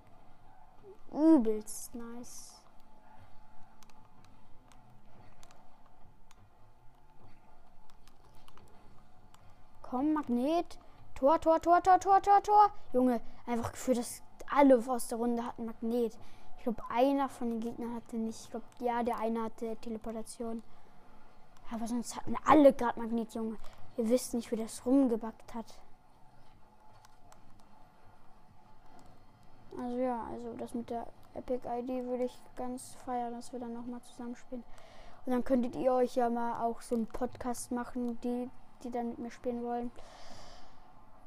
übelst nice. Komm, Magnet. Tor, Tor, Tor, Tor, Tor, Tor, Tor. Junge, einfach für das alle aus der Runde hatten Magnet. Ich glaube, einer von den Gegnern hatte nicht. Ich glaube, ja, der eine hatte Teleportation. Aber sonst hatten alle gerade Magnet, Junge. Ihr wisst nicht, wie das rumgebackt hat. Also ja, also das mit der Epic ID würde ich ganz feiern, dass wir dann nochmal zusammenspielen. Und dann könntet ihr euch ja mal auch so einen Podcast machen, die, die dann mit mir spielen wollen.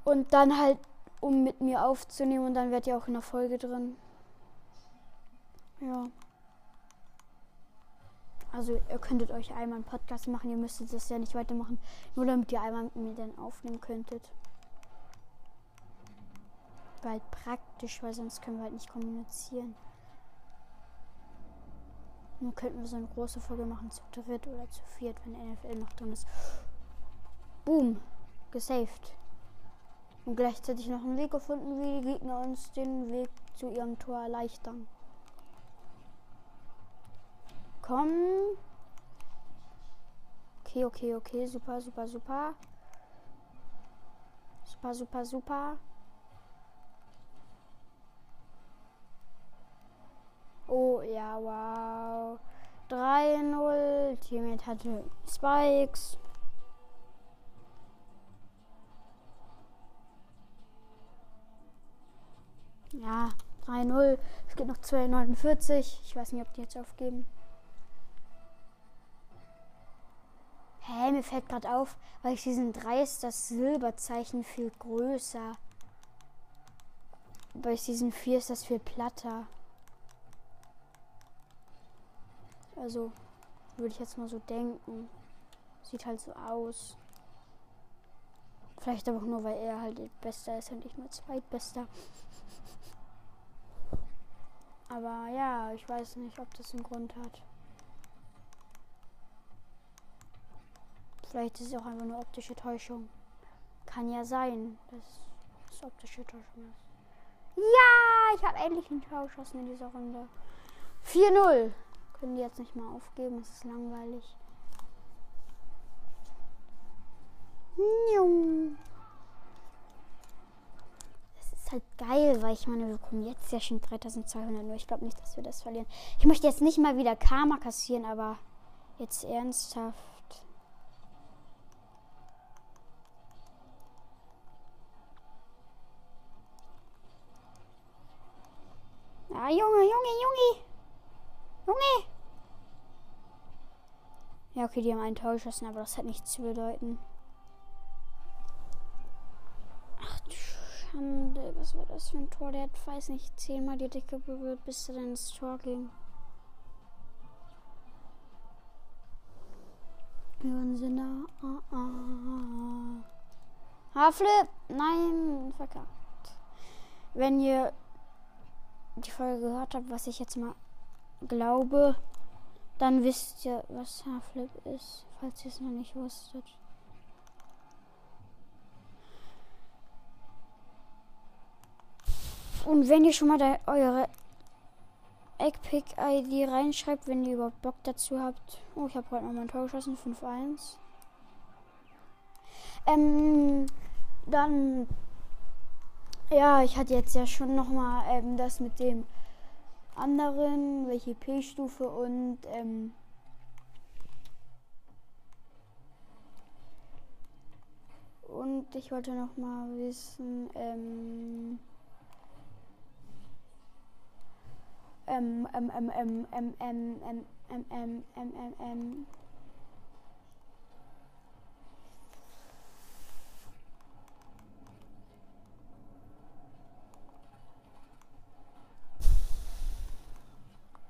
Und dann halt, um mit mir aufzunehmen und dann werdet ihr auch in der Folge drin. Ja. Also ihr könntet euch einmal einen Podcast machen, ihr müsstet das ja nicht weitermachen, nur damit ihr einmal mit mir dann aufnehmen könntet. Halt praktisch, weil sonst können wir halt nicht kommunizieren. Nur könnten wir so eine große Folge machen zu dritt oder zu viert, wenn NFL noch drin ist. Boom. Gesaved. Und gleichzeitig noch einen Weg gefunden, wie die Gegner uns den Weg zu ihrem Tor erleichtern. Komm. Okay, okay, okay. Super, super, super. Super, super, super. Oh, ja, wow. 3-0. Teammate hatte Spikes. Ja, 3-0. Es gibt noch 2,49. Ich weiß nicht, ob die jetzt aufgeben. Hä, hey, mir fällt gerade auf, weil ich diesen 3 ist das Silberzeichen viel größer. Bei diesen 4 ist das viel platter. Also, würde ich jetzt mal so denken. Sieht halt so aus. Vielleicht aber auch nur, weil er halt der Beste ist und ich nur Zweitbester. Aber ja, ich weiß nicht, ob das einen Grund hat. Vielleicht ist es auch einfach nur optische Täuschung. Kann ja sein, dass es optische Täuschung ist. Ja, ich habe endlich einen Tor geschossen in dieser Runde. 4-0 können die jetzt nicht mal aufgeben. Es ist langweilig. Das ist halt geil, weil ich meine, wir kommen jetzt ja schon 3200. Nur ich glaube nicht, dass wir das verlieren. Ich möchte jetzt nicht mal wieder Karma kassieren, aber jetzt ernsthaft. Ah, Junge, Junge, Junge. Junge. Ja, okay, die haben einen Tor geschossen, aber das hat nichts zu bedeuten. Ach du Schande, was war das für ein Tor? Der hat, weiß nicht, zehnmal die Decke berührt, bis er dann ins Tor ging. Waren sie nah. Ah, ah. Haarflip! Nein, verkackt. Wenn ihr die Folge gehört habt, was ich jetzt mal glaube, dann wisst ihr, was Haarflip ist, falls ihr es noch nicht wusstet. Und wenn ihr schon mal da eure Eggpick-ID reinschreibt, wenn ihr überhaupt Bock dazu habt. Oh, ich habe heute noch mein Tor geschossen, 5-1. Ähm, dann, ja, ich hatte jetzt ja schon noch mal ähm, das mit dem anderen, welche P-Stufe und ähm, und ich wollte noch mal wissen, ähm, ähm, ähm, ähm, ähm, ähm, ähm, ähm, ähm, ähm, ähm, ähm, ähm,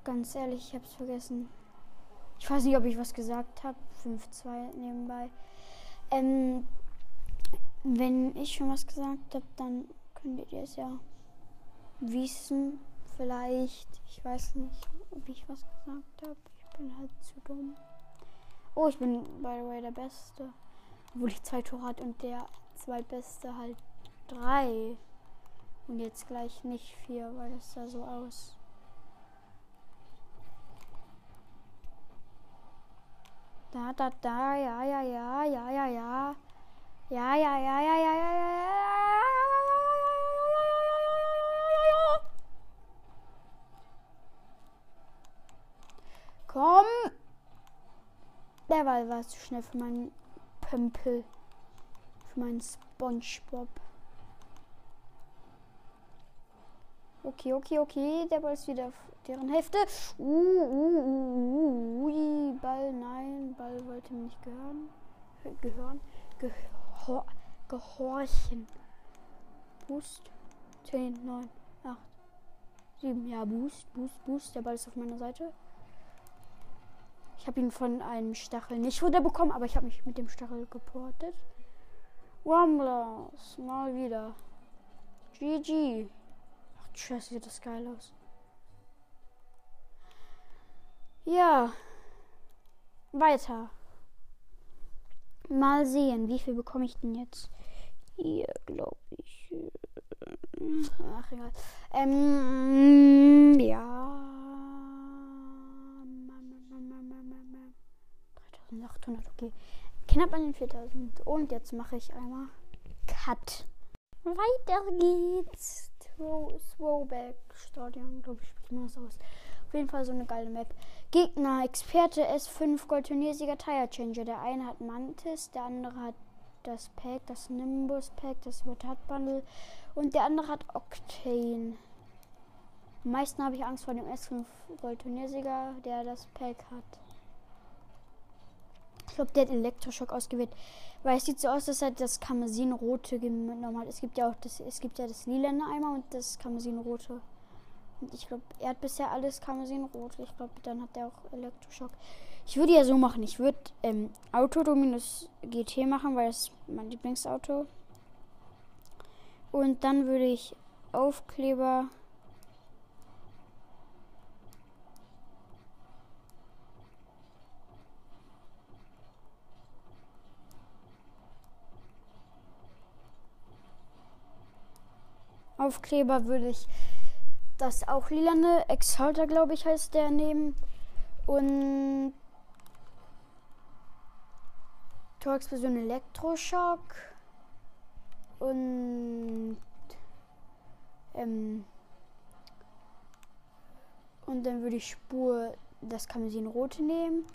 Ganz ehrlich, ich hab's vergessen. Ich weiß nicht, ob ich was gesagt habe. 5-2 nebenbei. Ähm, wenn ich schon was gesagt habe, dann könntet ihr es ja wissen. Vielleicht. Ich weiß nicht, ob ich was gesagt habe. Ich bin halt zu dumm. Oh, ich bin, by the way, der Beste. Obwohl ich zwei Tore hat und der zweitbeste halt drei. Und jetzt gleich nicht vier, weil das sah so aus. Da, da, da, ja, ja, ja, ja, ja, ja. Ja, ja, ja, ja, ja, ja, ja, ja. Komm! Der Ball war zu schnell für meinen Pömpel. Für meinen Spongebob. Okay, okay, okay. Der Ball ist wieder deren Hälfte. Uh, uh, uh, uh, Ball, nein. Ball wollte mir nicht gehören. Gehören. Gehor gehorchen. Boost. 10, 9, 8, 7. Ja, Boost, Boost, Boost. Der Ball ist auf meiner Seite. Ich habe ihn von einem Stachel nicht runterbekommen, aber ich habe mich mit dem Stachel geportet. Rumblers, mal wieder. GG. Scheiße, sieht das geil aus. Ja. Weiter. Mal sehen, wie viel bekomme ich denn jetzt? Hier, glaube ich. Ach, egal. Ähm, ja. 3800, okay. Knapp an den 4000. Und jetzt mache ich einmal Cut. Weiter geht's. Throwback Stadion, glaube ich, spricht man das aus. Auf jeden Fall so eine geile Map. Gegner, Experte S5 Gold Turniersieger Tire Changer. Der eine hat Mantis, der andere hat das Pack, das Nimbus Pack, das Mutat Bundle und der andere hat Octane. Am meisten habe ich Angst vor dem S5 Gold Turniersieger, der das Pack hat. Ich glaube, der hat Elektroschock ausgewählt. Weil es sieht so aus, dass er das Karmesinrote genommen hat. Es gibt ja auch das, es gibt ja das lilane Eimer und das Karmesinrote. Ich glaube, er hat bisher alles Karmesinrot. Ich glaube, dann hat er auch Elektroschock. Ich würde ja so machen. Ich würde ähm, Auto Dominus GT machen, weil das ist mein Lieblingsauto. Und dann würde ich Aufkleber Aufkleber würde ich das auch lilane Exalter, glaube ich, heißt der nehmen. Und Torexplosion Elektroschock. Und ähm, und dann würde ich Spur das Rote nehmen.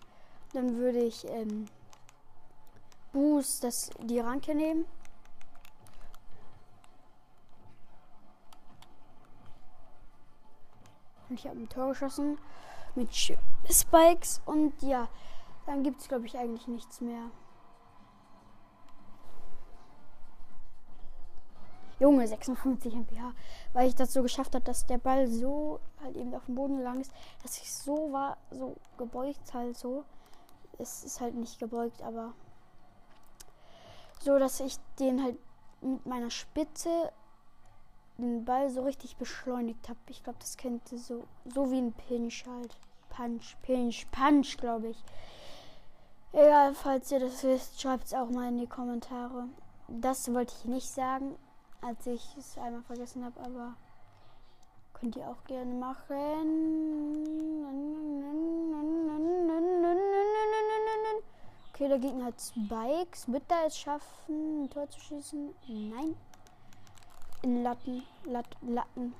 Dann würde ich ähm, Boost das die Ranke nehmen. Und ich habe ein Tor geschossen mit Spikes. Und ja, dann gibt es, glaube ich, eigentlich nichts mehr. Junge, 56 mph. Weil ich das so geschafft habe, dass der Ball so halt eben auf dem Boden gelangt ist, dass ich so war, so gebeugt halt so. Es ist halt nicht gebeugt, aber so, dass ich den halt mit meiner Spitze den Ball so richtig beschleunigt habe. Ich glaube, das kennt ihr so, so wie ein Pinch halt. Punch, Pinch, Punch, glaube ich. Egal, falls ihr das wisst, schreibt es auch mal in die Kommentare. Das wollte ich nicht sagen, als ich es einmal vergessen habe, aber könnt ihr auch gerne machen. Okay, der Gegner hat Spikes. Wird er es schaffen, ein Tor zu schießen? Nein in Latten, Lat, Latten.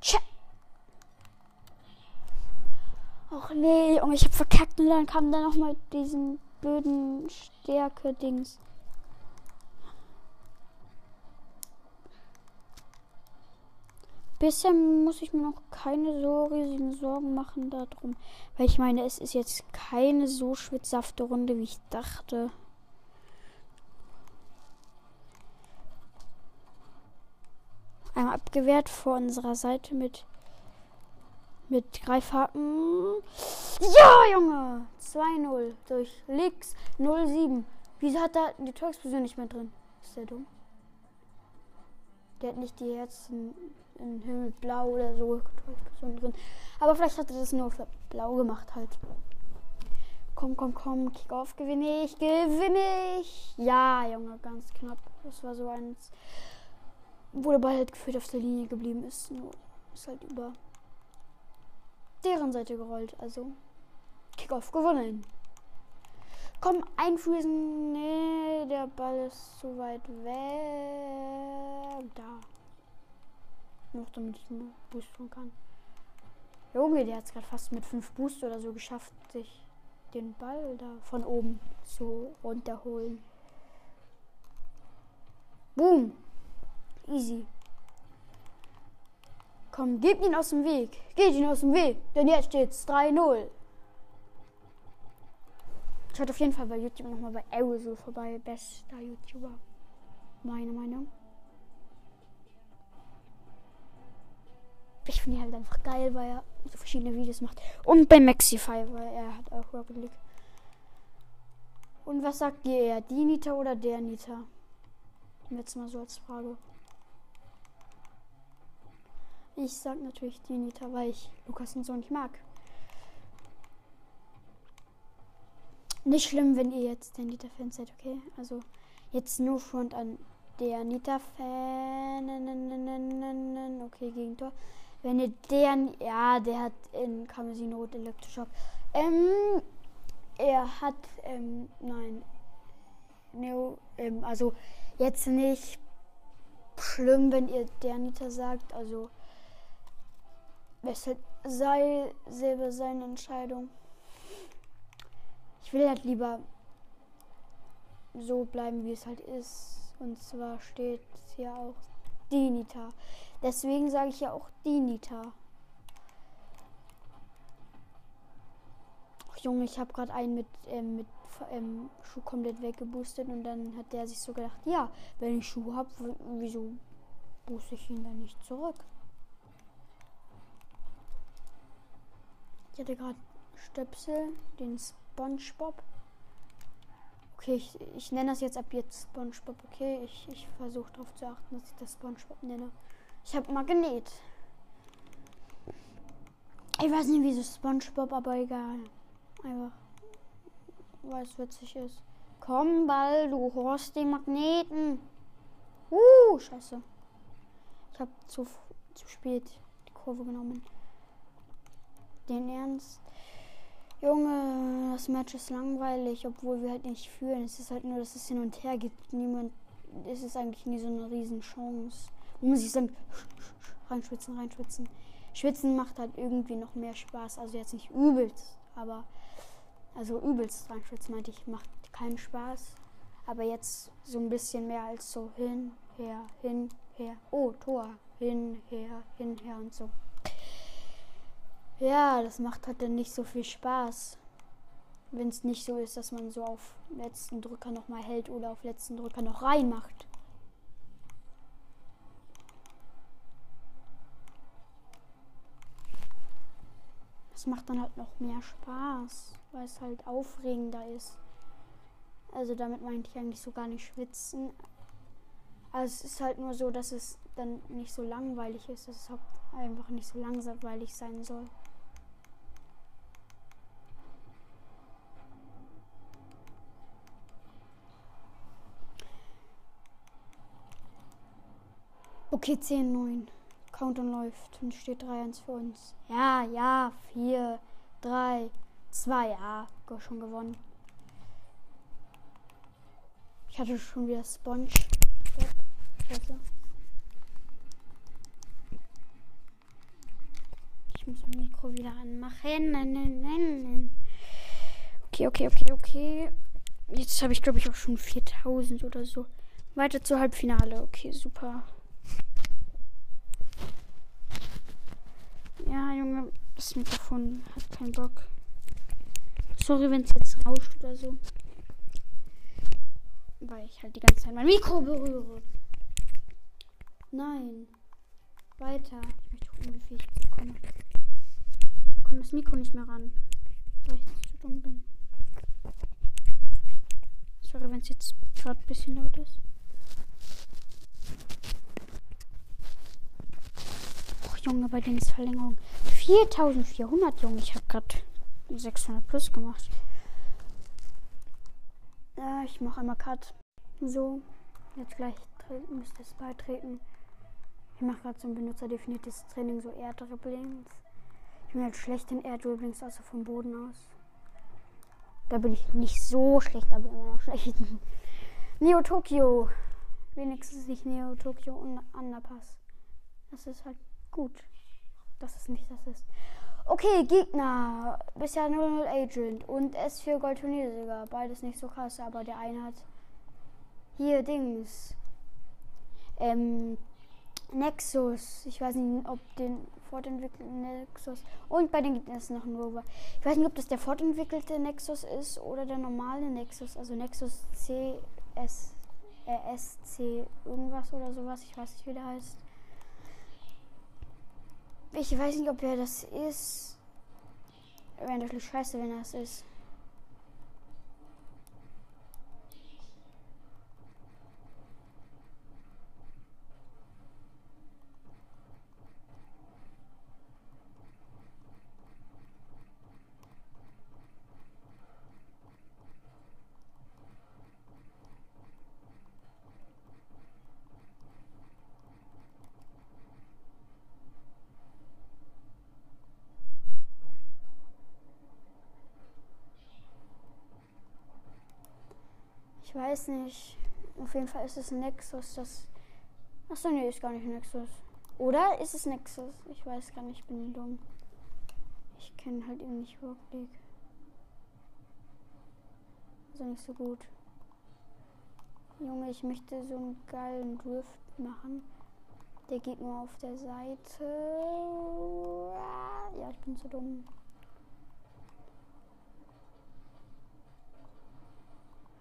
Tja. Och nee, Junge, ich hab verkackt und dann kam da nochmal diesen blöden Stärke-Dings. Bisher muss ich mir noch keine so riesigen Sorgen machen darum. Weil ich meine, es ist jetzt keine so schwitzhafte Runde, wie ich dachte. Einmal abgewehrt vor unserer Seite mit Mit Greifhaken. Ja, Junge! 2-0 durch Lix 07. Wieso hat da die Tor-Explosion nicht mehr drin? Ist der dumm? Der hat nicht die Herzen in Himmelblau oder so drin. Aber vielleicht hat er das nur für blau gemacht halt. Komm, komm, komm. Kickoff gewinne ich. Gewinne ich. Ja, Junge, ganz knapp. Das war so eins, wo der Ball halt gefühlt auf der Linie geblieben ist. Nur ist halt über deren Seite gerollt. Also Kickoff gewonnen. Komm, einfüßen. Nee, der Ball ist zu weit weg. Da. Noch damit ich einen Boost tun kann. Junge, der hat es gerade fast mit 5 Boost oder so geschafft, sich den Ball da von oben zu runterholen. Boom. Easy. Komm, gebt ihn aus dem Weg. Geht ihn aus dem Weg. Denn jetzt steht's 3-0. Schaut auf jeden Fall bei YouTube nochmal bei Aerosol vorbei. Bester YouTuber. Meine Meinung. Ich finde ihn halt einfach geil, weil er so verschiedene Videos macht. Und bei Maxify, weil er hat auch Rocket League. Und was sagt ihr eher? Die Nita oder der Nita? Jetzt mal so als Frage. Ich sag natürlich die Nita, weil ich Lukas und so nicht mag. Nicht schlimm, wenn ihr jetzt der Nita-Fan seid, okay? Also jetzt nur Front an der Nita-Fan. Okay, Gegentor. Wenn ihr der, ja, der hat in Kamezin Rot Elektroschock. Ähm, er hat, ähm, nein, Neo, ähm, also jetzt nicht schlimm, wenn ihr der Nita sagt, also es halt sei selber seine Entscheidung. Ich will halt lieber so bleiben, wie es halt ist. Und zwar steht hier auch Dinita. Deswegen sage ich ja auch Dinita. Ach Junge, ich habe gerade einen mit, ähm, mit ähm, Schuh komplett weggeboostet und dann hat der sich so gedacht, ja, wenn ich Schuh habe, wieso booste ich ihn dann nicht zurück? Hatte gerade Stöpsel, den Spongebob. Okay, ich, ich nenne das jetzt ab jetzt Spongebob, okay? Ich, ich versuche darauf zu achten, dass ich das Spongebob nenne. Ich habe Magnet. Ich weiß nicht, wieso Spongebob, aber egal. Einfach, weil es witzig ist. Komm, Ball, du hast den Magneten. Uh, scheiße. Ich habe zu, zu spät die Kurve genommen den Ernst? Junge, das Match ist langweilig, obwohl wir halt nicht fühlen. Es ist halt nur, dass es hin und her geht. Niemand, es ist eigentlich nie so eine Riesenchance. Man muss ich sagen, reinschwitzen, reinschwitzen. Schwitzen macht halt irgendwie noch mehr Spaß. Also jetzt nicht übelst, aber also übelst reinschwitzen meinte ich, macht keinen Spaß. Aber jetzt so ein bisschen mehr als so hin, her, hin, her. Oh, Tor. Hin, her, hin, her und so. Ja, das macht halt dann nicht so viel Spaß. Wenn es nicht so ist, dass man so auf letzten Drücker nochmal hält oder auf letzten Drücker noch reinmacht. Das macht dann halt noch mehr Spaß, weil es halt aufregender ist. Also damit meinte ich eigentlich so gar nicht schwitzen. Also es ist halt nur so, dass es dann nicht so langweilig ist, dass es einfach nicht so langweilig sein soll. Okay, 10, 9. Countdown läuft und steht 3-1 für uns. Ja, ja, 4, 3, 2, ja, schon gewonnen. Ich hatte schon wieder Sponge. Ich muss mein Mikro wieder anmachen. Okay, okay, okay, okay. Jetzt habe ich, glaube ich, auch schon 4000 oder so. Weiter zur Halbfinale. Okay, super. Ja, Junge, das Mikrofon hat keinen Bock. Sorry, wenn es jetzt rauscht oder so. Weil ich halt die ganze Zeit mein Mikro berühre. Nein. Weiter. Ich möchte gucken, wie viel ich bekomme. das Mikro nicht mehr ran, weil ich zu dumm bin. Sorry, wenn es jetzt gerade ein bisschen laut ist. Och, Junge, bei denen ist Verlängerung. 4400, Junge. Ich habe gerade 600 plus gemacht. Ja, ich mache einmal Cut. So, jetzt gleich müsste es beitreten. Ich mache gerade so ein benutzerdefiniertes Training, so Air-Dribblings. Ich bin halt schlecht in Air-Dribblings, außer vom Boden aus. Da bin ich nicht so schlecht, aber immer noch schlecht. Neo Tokyo. Wenigstens nicht Neo Tokyo und Underpass. Das ist halt gut. Das ist nicht das ist. Okay, Gegner. Bisher 00 Agent und S4 Gold Turniersieger. Beides nicht so krass, aber der eine hat hier Dings. Ähm, Nexus. Ich weiß nicht, ob den fortentwickelten Nexus. Und bei den Gegnern ist noch ein Rover. Ich weiß nicht, ob das der fortentwickelte Nexus ist oder der normale Nexus. Also Nexus C, S, äh, irgendwas oder sowas. Ich weiß nicht, wie der heißt. Ich weiß nicht, ob er das ist. Wäre natürlich scheiße, wenn er das ist. Ich weiß nicht. Auf jeden Fall ist es Nexus. Das. Achso, nee, ist gar nicht Nexus. Oder ist es Nexus? Ich weiß gar nicht, ich bin dumm. Ich kenne halt eben nicht wirklich. Also nicht so gut. Junge, ich möchte so einen geilen Drift machen. Der geht nur auf der Seite. Ja, ich bin zu dumm.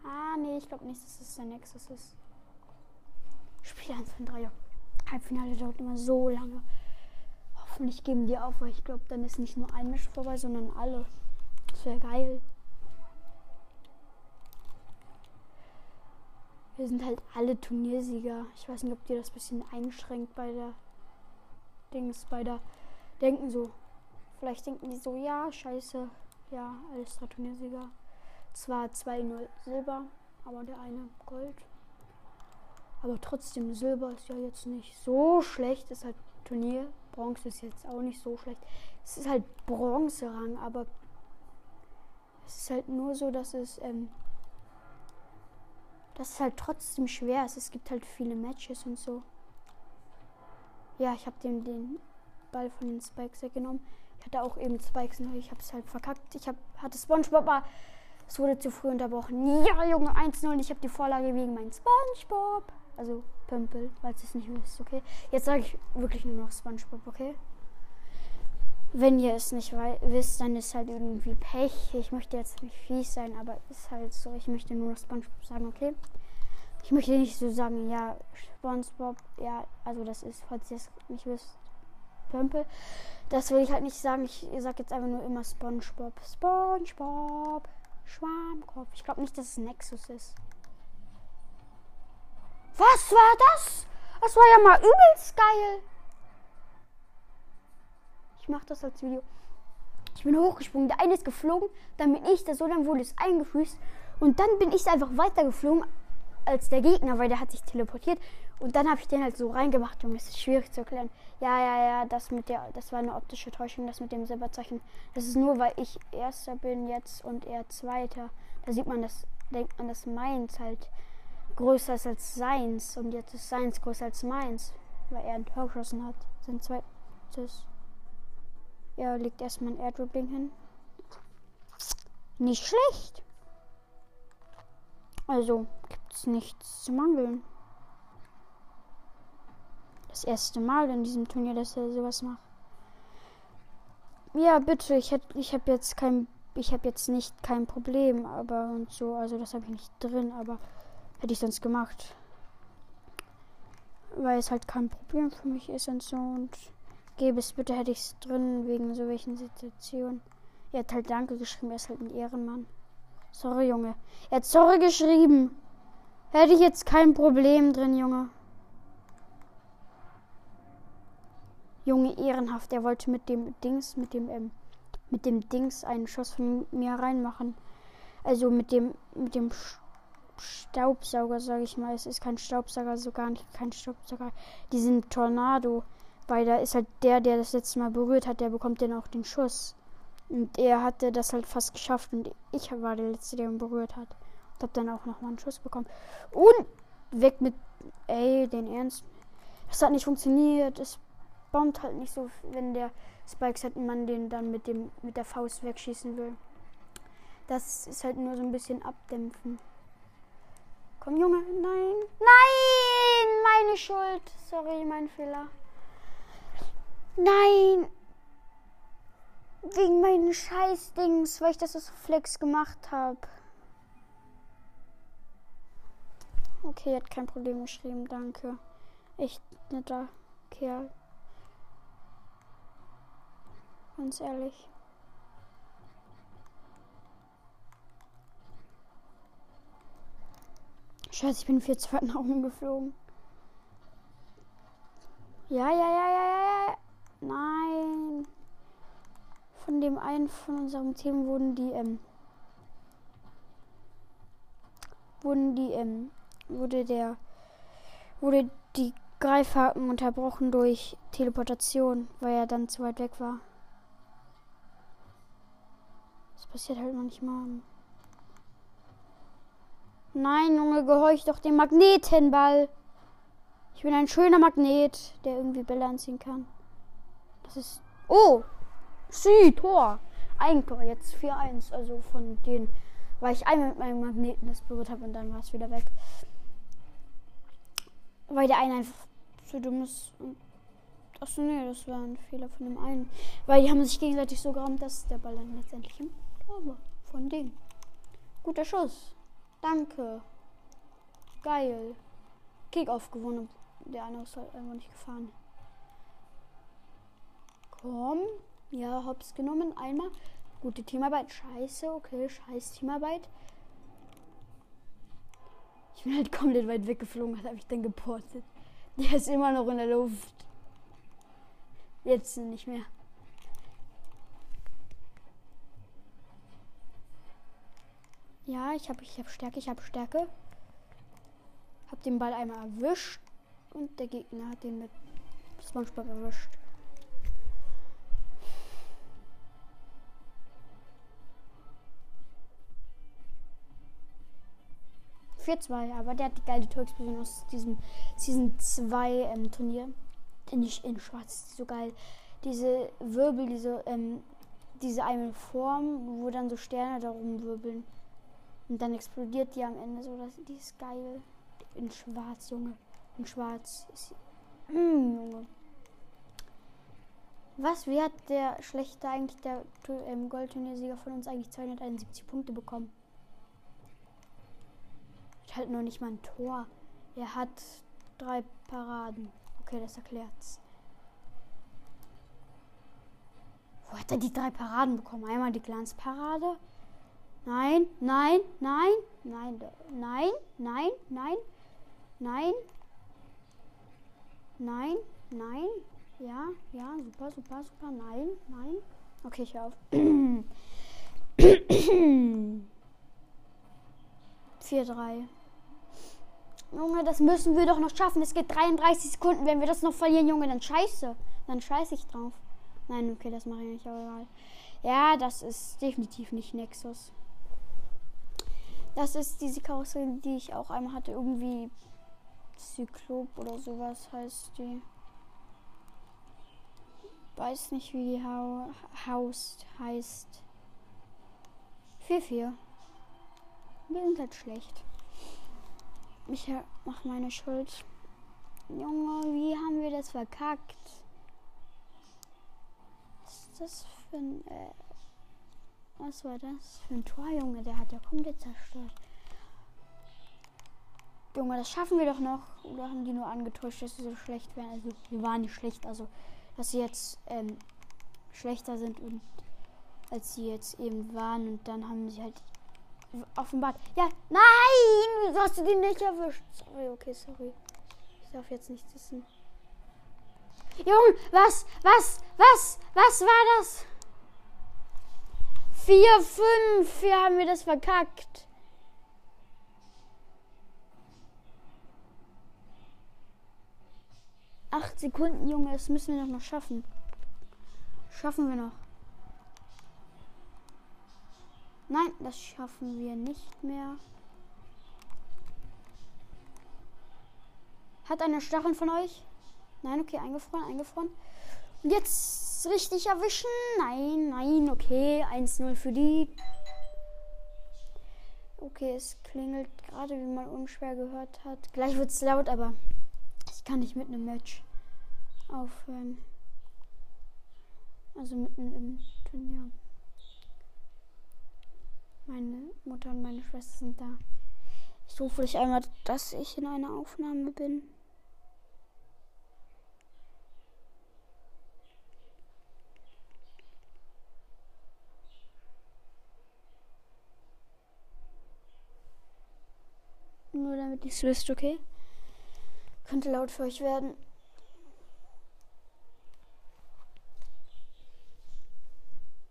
Ah, nee, ich glaube nicht, dass es der Nexus ist. Spiel 1 von 3. Halbfinale dauert immer so lange. Hoffentlich geben die auf, weil ich glaube, dann ist nicht nur ein Misch vorbei, sondern alle. Das wäre geil. Wir sind halt alle Turniersieger. Ich weiß nicht, ob dir das ein bisschen einschränkt bei der Dings, bei der Denken so. Vielleicht denken die so, ja, scheiße. Ja, alles drei Turniersieger. Zwar 2-0 Silber, aber der eine Gold. Aber trotzdem, Silber ist ja jetzt nicht so schlecht. Ist halt Turnier. Bronze ist jetzt auch nicht so schlecht. Es ist halt Bronzerang, aber es ist halt nur so, dass es, ähm, dass es halt trotzdem schwer. Es gibt halt viele Matches und so. Ja, ich habe dem den Ball von den Spikes weggenommen. Ich hatte auch eben Spikes noch. Ich habe es halt verkackt. Ich hab, hatte SpongeBob mal es wurde zu früh unterbrochen. Ja, Junge, 1-0. Ich habe die Vorlage wegen meinem Spongebob. Also Pömpel, weil es nicht wisst, okay? Jetzt sage ich wirklich nur noch Spongebob, okay? Wenn ihr es nicht wisst, dann ist halt irgendwie Pech. Ich möchte jetzt nicht fies sein, aber ist halt so. Ich möchte nur noch Spongebob sagen, okay? Ich möchte nicht so sagen, ja, Spongebob, ja, also das ist, falls ihr es nicht wisst, Pömpel. Das will ich halt nicht sagen. Ich sage jetzt einfach nur immer Spongebob. Spongebob. Schwarmkopf. Ich glaube nicht, dass es Nexus ist. Was war das? Das war ja mal übelst geil. Ich mache das als Video. Ich bin hochgesprungen. Der eine ist geflogen. Dann bin ich da so, dann wurde es eingefüßt. Und dann bin ich einfach weitergeflogen als der Gegner, weil der hat sich teleportiert. Und dann habe ich den halt so reingemacht, Junge. Das ist schwierig zu erklären. Ja, ja, ja, das mit der, das war eine optische Täuschung, das mit dem Silberzeichen. Das ist nur, weil ich Erster bin jetzt und er Zweiter. Da sieht man das, denkt man, dass meins halt größer ist als seins. Und jetzt ist seins größer als meins, weil er ein Tor geschossen hat. Sein zweites. Er legt erstmal ein Airdribbling hin. Nicht schlecht. Also gibt es nichts zu mangeln. Das erste Mal in diesem Turnier, dass er sowas macht. Ja, bitte, ich hätte ich habe jetzt kein ich habe jetzt nicht kein Problem, aber und so, also das habe ich nicht drin, aber hätte ich sonst gemacht. Weil es halt kein Problem für mich ist und so und Gäbe es bitte, hätte ich es drin wegen so welchen Situationen. Er hat halt Danke geschrieben, er ist halt ein Ehrenmann. Sorry, Junge. Er hat sorry geschrieben. Hätte ich jetzt kein Problem drin, Junge. Junge, ehrenhaft. Er wollte mit dem Dings, mit dem, ähm, mit dem Dings einen Schuss von mir reinmachen. Also mit dem, mit dem Staubsauger, sage ich mal. Es ist kein Staubsauger, so gar nicht kein Staubsauger. Diesen Tornado. Weil da ist halt der, der das letzte Mal berührt hat, der bekommt dann auch den Schuss. Und er hatte das halt fast geschafft und ich war der Letzte, der ihn berührt hat. Und hab dann auch nochmal einen Schuss bekommen. Und weg mit, ey, den Ernst. Das hat nicht funktioniert. Es bombt halt nicht so, wenn der Spikes hat, man den dann mit dem, mit der Faust wegschießen will. Das ist halt nur so ein bisschen abdämpfen. Komm, Junge. Nein. Nein! Meine Schuld. Sorry, mein Fehler. Nein! Wegen meinen Scheißdings, weil ich das aus Flex gemacht habe. Okay, hat kein Problem geschrieben, danke. Echt netter Kerl. Ganz ehrlich. Scheiße, ich bin vier zweiten Augen geflogen. Ja, ja, ja, ja, ja, ja. Nein. Von dem einen von unserem Team wurden die, ähm, wurden die, ähm, wurde der, wurde die Greifhaken unterbrochen durch Teleportation, weil er dann zu weit weg war. Das passiert halt manchmal. Nein, Junge, gehorch doch dem Magnetenball. Ich bin ein schöner Magnet, der irgendwie Bälle anziehen kann. Das ist. Oh! Sie, Tor! Eigentor, jetzt 4-1. Also von denen, weil ich einmal mit meinem Magneten das berührt habe und dann war es wieder weg. Weil der eine einfach zu dumm ist. Achso, nee, das war ein Fehler von dem einen. Weil die haben sich gegenseitig so gerammt, dass der Ball dann letztendlich im War. Von denen. Guter Schuss. Danke. Geil. Kick-Off gewonnen. Der andere ist halt einfach nicht gefahren. Komm. Ja, hops genommen. Einmal. Gute Teamarbeit. Scheiße, okay. Scheiß Teamarbeit. Ich bin halt komplett weit weggeflogen, hat habe ich dann geportet. Der ist immer noch in der Luft. Jetzt nicht mehr. Ja, ich habe ich hab Stärke, ich habe Stärke. Hab den Ball einmal erwischt und der Gegner hat den mit Spongebob erwischt. 4-2, aber der hat die geile Torexplosion aus diesem Season 2 ähm, Turnier. Nicht in schwarz, so geil. Diese Wirbel, diese, ähm, diese eine Form, wo dann so Sterne darum wirbeln. Und dann explodiert die am Ende so. Das, die ist geil. In schwarz, Junge. In schwarz. Mm, Junge. Was, wie hat der schlechte eigentlich, der ähm, Goldturniersieger von uns eigentlich 271 Punkte bekommen? Hat halt noch nicht mal ein Tor. Er hat drei Paraden. Okay, das erklärt's. Wo hat er die drei Paraden bekommen? Einmal die Glanzparade. Nein, nein, nein, nein, nein, nein, nein, nein, nein, nein. Ja, ja, super, super, super. Nein, nein. Okay, ich auf. 4-3. Junge, das müssen wir doch noch schaffen. Es geht 33 Sekunden. Wenn wir das noch verlieren, Junge, dann scheiße. Dann scheiße ich drauf. Nein, okay, das mache ich nicht, aber egal. Ja, das ist definitiv nicht Nexus. Das ist diese Karosserie, die ich auch einmal hatte. Irgendwie Zyklop oder sowas heißt die. Weiß nicht, wie die Haus heißt. 4-4. Wir sind halt schlecht. Ich mach meine Schuld. Junge, wie haben wir das verkackt? Was ist das für ein. Äh, was war das für ein Tor, Junge? Der hat ja komplett zerstört. Junge, das schaffen wir doch noch. Oder haben die nur angetäuscht, dass sie so schlecht wären? Also, wir waren nicht schlecht. Also, dass sie jetzt ähm, schlechter sind und als sie jetzt eben waren und dann haben sie halt offenbart. Ja, nein! Wieso hast du die nicht erwischt? Sorry, okay, sorry. Ich darf jetzt nicht wissen. Junge, was, was, was, was war das? 4, 5. Wir haben wir das verkackt. Acht Sekunden, Junge, das müssen wir doch noch schaffen. Schaffen wir noch. Nein, das schaffen wir nicht mehr. Hat eine Stacheln von euch? Nein, okay, eingefroren, eingefroren. Jetzt richtig erwischen. Nein, nein, okay. 1-0 für die. Okay, es klingelt gerade, wie man unschwer gehört hat. Gleich wird es laut, aber ich kann nicht mit einem Match aufhören. Also mitten im Turnier. Meine Mutter und meine Schwester sind da. Ich rufe dich einmal, dass ich in einer Aufnahme bin. Nur damit ihr es wisst, okay? Könnte laut für euch werden.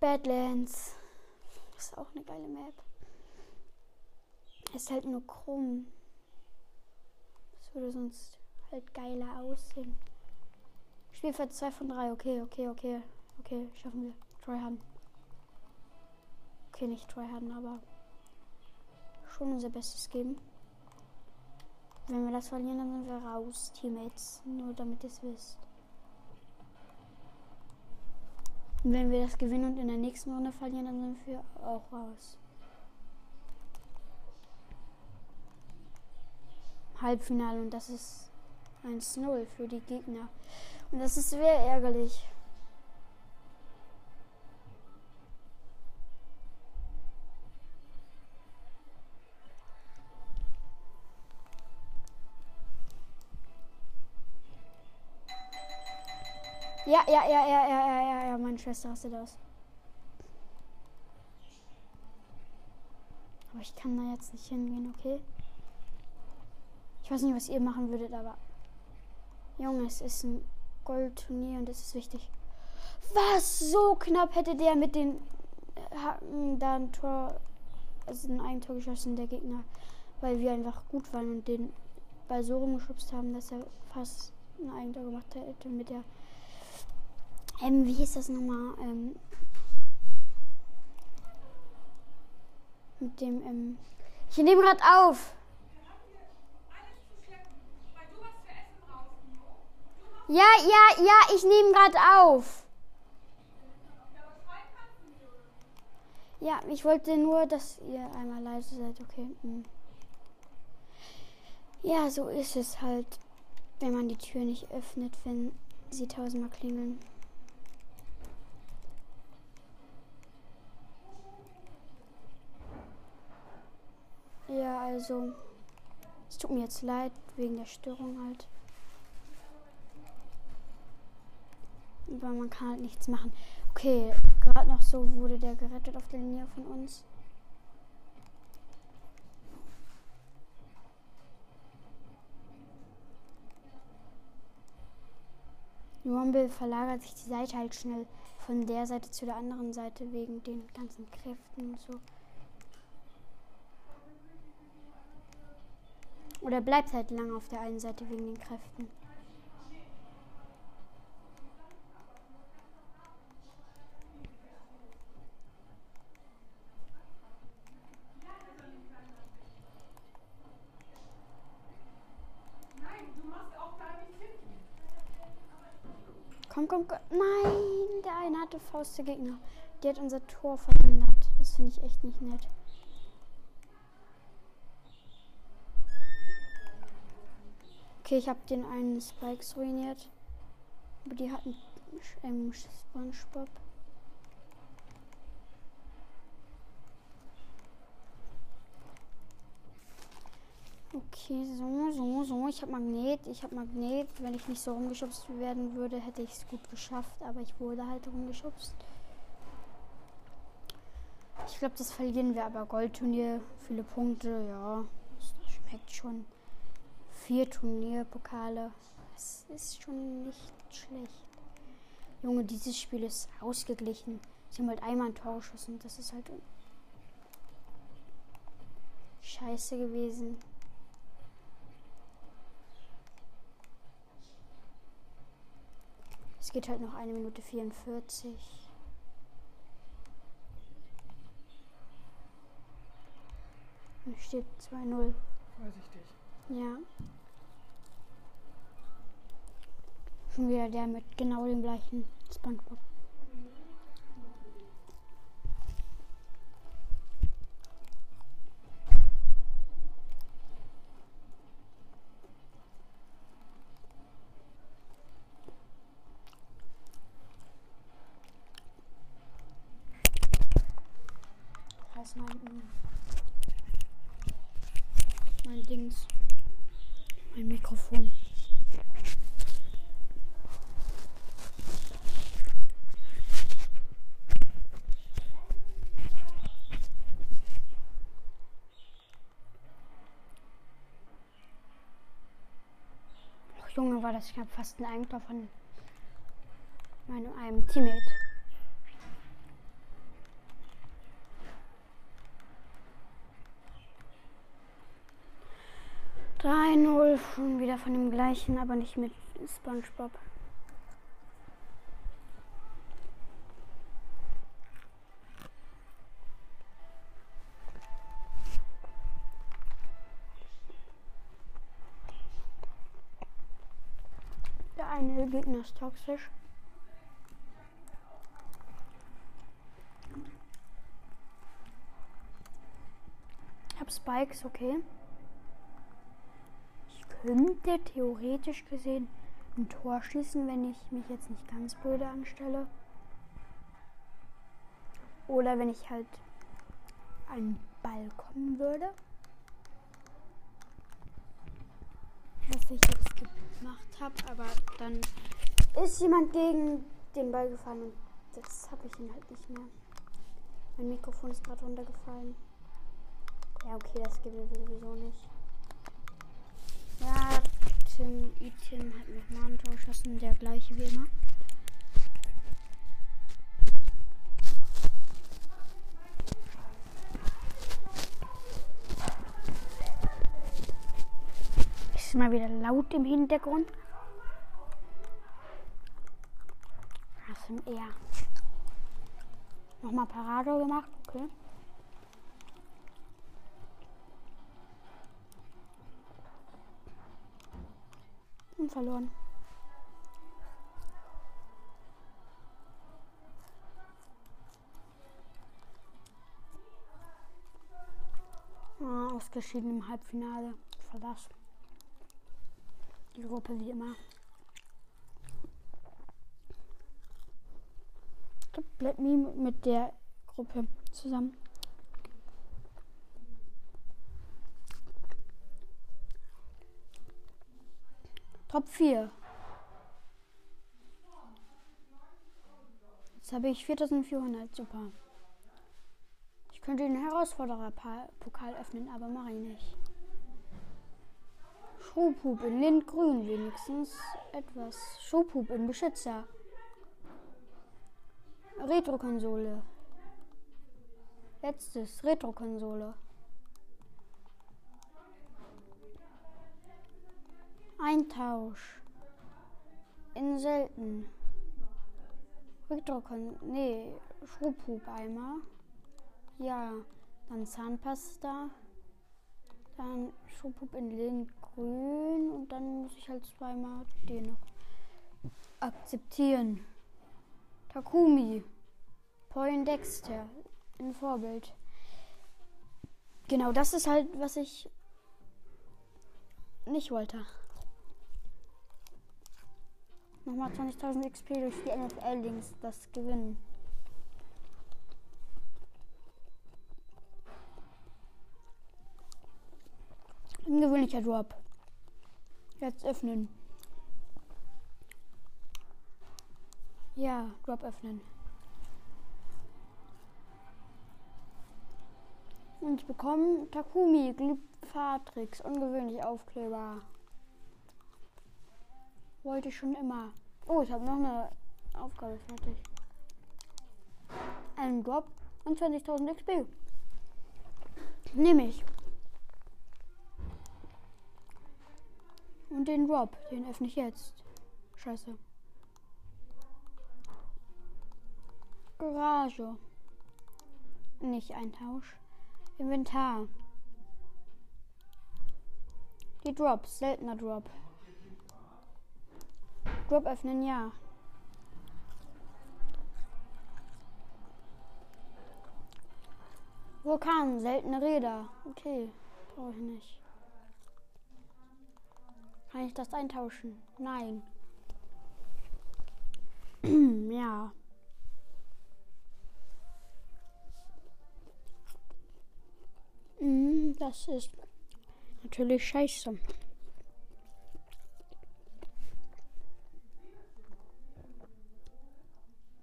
Badlands. Ist auch eine geile Map. Ist halt nur krumm. Das würde sonst halt geiler aussehen. Spielfeld 2 von 3. Okay, okay, okay. Okay, schaffen wir. Tryharden. Okay, nicht tryharden, aber schon unser Bestes geben. Wenn wir das verlieren, dann sind wir raus, Teammates. Nur damit ihr es wisst. Und wenn wir das gewinnen und in der nächsten Runde verlieren, dann sind wir auch raus. Halbfinale und das ist 1-0 für die Gegner. Und das ist sehr ärgerlich. Ja, ja, ja, ja, ja, ja, ja, ja, meine Schwester hasst das. Aber ich kann da jetzt nicht hingehen, okay? Ich weiß nicht, was ihr machen würdet, aber. Junge, es ist ein Goldturnier und es ist wichtig. Was? So knapp hätte der mit den Hacken da ein Tor, also ein Eigentor geschossen, der Gegner. Weil wir einfach gut waren und den Ball so rumgeschubst haben, dass er fast ein Eigentor gemacht hätte mit der ähm, wie hieß das nochmal? Ähm, mit dem, ähm, ich nehme gerade auf. Ja, ja, ja, ich nehme gerade auf. Ja, ich wollte nur, dass ihr einmal leise seid, okay. Hm. Ja, so ist es halt, wenn man die Tür nicht öffnet, wenn sie tausendmal klingeln. Ja, also. Es tut mir jetzt leid, wegen der Störung halt. Aber man kann halt nichts machen. Okay, gerade noch so wurde der gerettet auf der Linie von uns. Rumble verlagert sich die Seite halt schnell von der Seite zu der anderen Seite wegen den ganzen Kräften und so. Oder bleibt halt lang auf der einen Seite wegen den Kräften. Komm, komm, komm. Nein, der eine hatte Faust der Gegner. Der hat unser Tor verhindert. Das finde ich echt nicht nett. Okay, ich habe den einen Spikes ruiniert. Aber die hatten ähm, Spongebob. Okay, so, so, so. Ich habe Magnet. Ich habe Magnet. Wenn ich nicht so rumgeschubst werden würde, hätte ich es gut geschafft. Aber ich wurde halt rumgeschubst. Ich glaube, das verlieren wir aber. Goldturnier, viele Punkte, ja. Das schmeckt schon. Vier Turnierpokale. Das ist schon nicht schlecht. Junge, dieses Spiel ist ausgeglichen. Sie haben halt einmal ein Tor geschossen. Das ist halt scheiße gewesen. Es geht halt noch eine Minute 44. Da steht 2-0. Vorsichtig. Ja. Schon wieder der mit genau dem gleichen Spongebob. Das ist mein, mein Dings. Mein Mikrofon. Och, Junge, war das knapp fast ein Eigentor von meinem einem Teammate. Drei null schon wieder von dem gleichen, aber nicht mit SpongeBob. Gegner ist toxisch. Ich hab Spikes, okay. Ich könnte theoretisch gesehen ein Tor schießen, wenn ich mich jetzt nicht ganz blöde anstelle. Oder wenn ich halt einen Ball kommen würde. Was ich jetzt gemacht habe, aber dann ist jemand gegen den Ball gefallen und das habe ich ihn halt nicht mehr. Mein Mikrofon ist gerade runtergefallen. Ja, okay, das geht sowieso nicht. Ja, Tim, Itim hat nochmal ein Tor geschossen, der gleiche wie immer. Ist mal wieder laut im Hintergrund. Eher. Nochmal Parado gemacht, okay. Und verloren. Ah, ausgeschieden im Halbfinale. Verlass. Die Gruppe wie immer. Bleibt nie mit der Gruppe zusammen. Top 4. Jetzt habe ich 4400. Super. Ich könnte den Herausforderer-Pokal öffnen, aber mache ich nicht. Schubhub in Lindgrün wenigstens etwas. Schubhub in Beschützer. Retro-Konsole. Letztes Retro-Konsole. Eintausch. In selten. Retro-Konsole. Nee, Schubhub-Eimer. Ja, dann Zahnpasta. Dann Schubhub in Lindgrün. Und dann muss ich halt zweimal den noch akzeptieren. Takumi. Poindexter. Ein Vorbild. Genau, das ist halt, was ich nicht wollte. Nochmal 20.000 XP durch die NFL-Links, das gewinnen. Ein gewöhnlicher Drop. Jetzt öffnen. Ja, Drop öffnen. Und ich bekomme Takumi, Glyphatrix, ungewöhnlich Aufkleber. Wollte ich schon immer. Oh, ich habe noch eine Aufgabe fertig. Ein Drop und 20.000 XP. Nehme ich. Und den Drop, den öffne ich jetzt. Scheiße. Garage. Nicht ein Tausch. Inventar. Die Drops, seltener Drop. Drop öffnen, ja. Vulkan, seltene Räder. Okay, brauche ich nicht. Kann ich das eintauschen? Nein. ja. Das ist natürlich scheiße.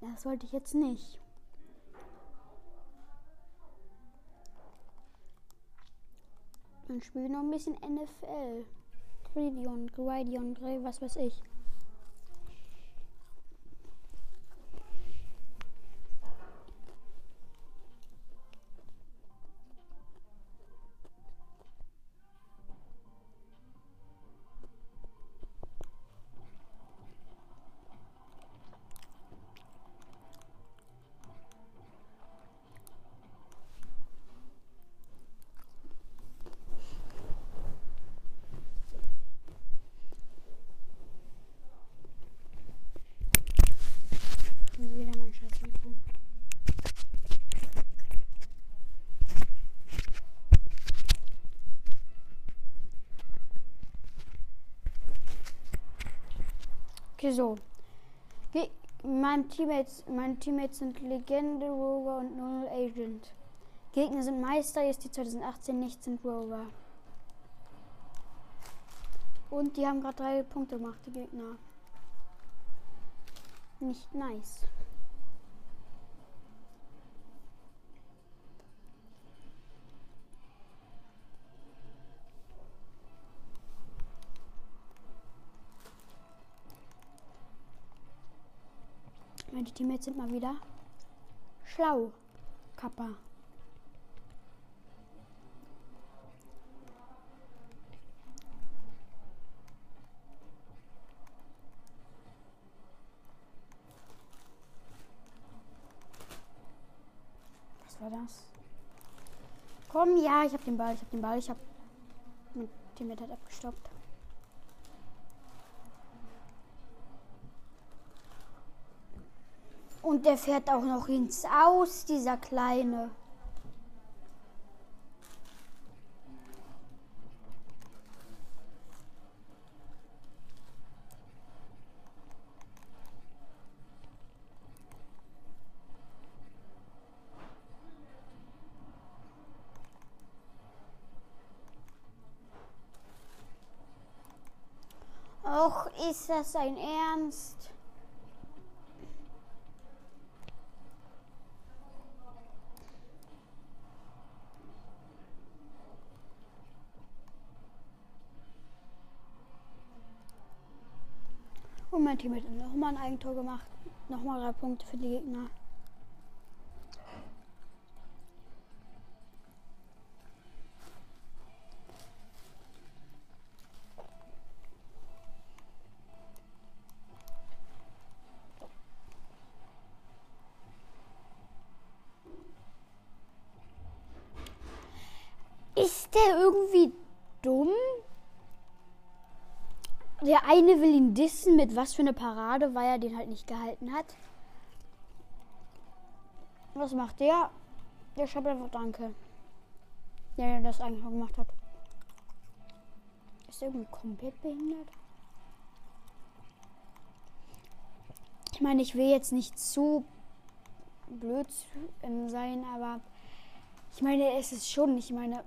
Das wollte ich jetzt nicht. Dann spiele noch ein bisschen NFL. Gridion, Gridion, was weiß ich. Okay, so. Ge mein Teammates, meine Teammates sind Legende, Rover und Null Agent. Gegner sind Meister, jetzt die 2018 nicht sind Rover. Und die haben gerade drei Punkte gemacht, die Gegner. Nicht nice. Meine Teammates sind mal wieder schlau. Kappa. Was war das? Komm, ja, ich hab den Ball, ich hab den Ball, ich hab. Mein Teammate hat abgestoppt. Und der fährt auch noch ins Aus, dieser Kleine. Och, ist das ein Ernst? Hat nochmal ein Eigentor gemacht. Nochmal drei Punkte für die Gegner. Ist der irgendwie dumm? Der dissen mit was für eine Parade, weil er den halt nicht gehalten hat. Was macht der? Der schreibt einfach Danke. Der, der das auch gemacht hat. Ist der irgendwie komplett behindert? Ich meine, ich will jetzt nicht zu blöd sein, aber ich meine, es ist schon, ich meine,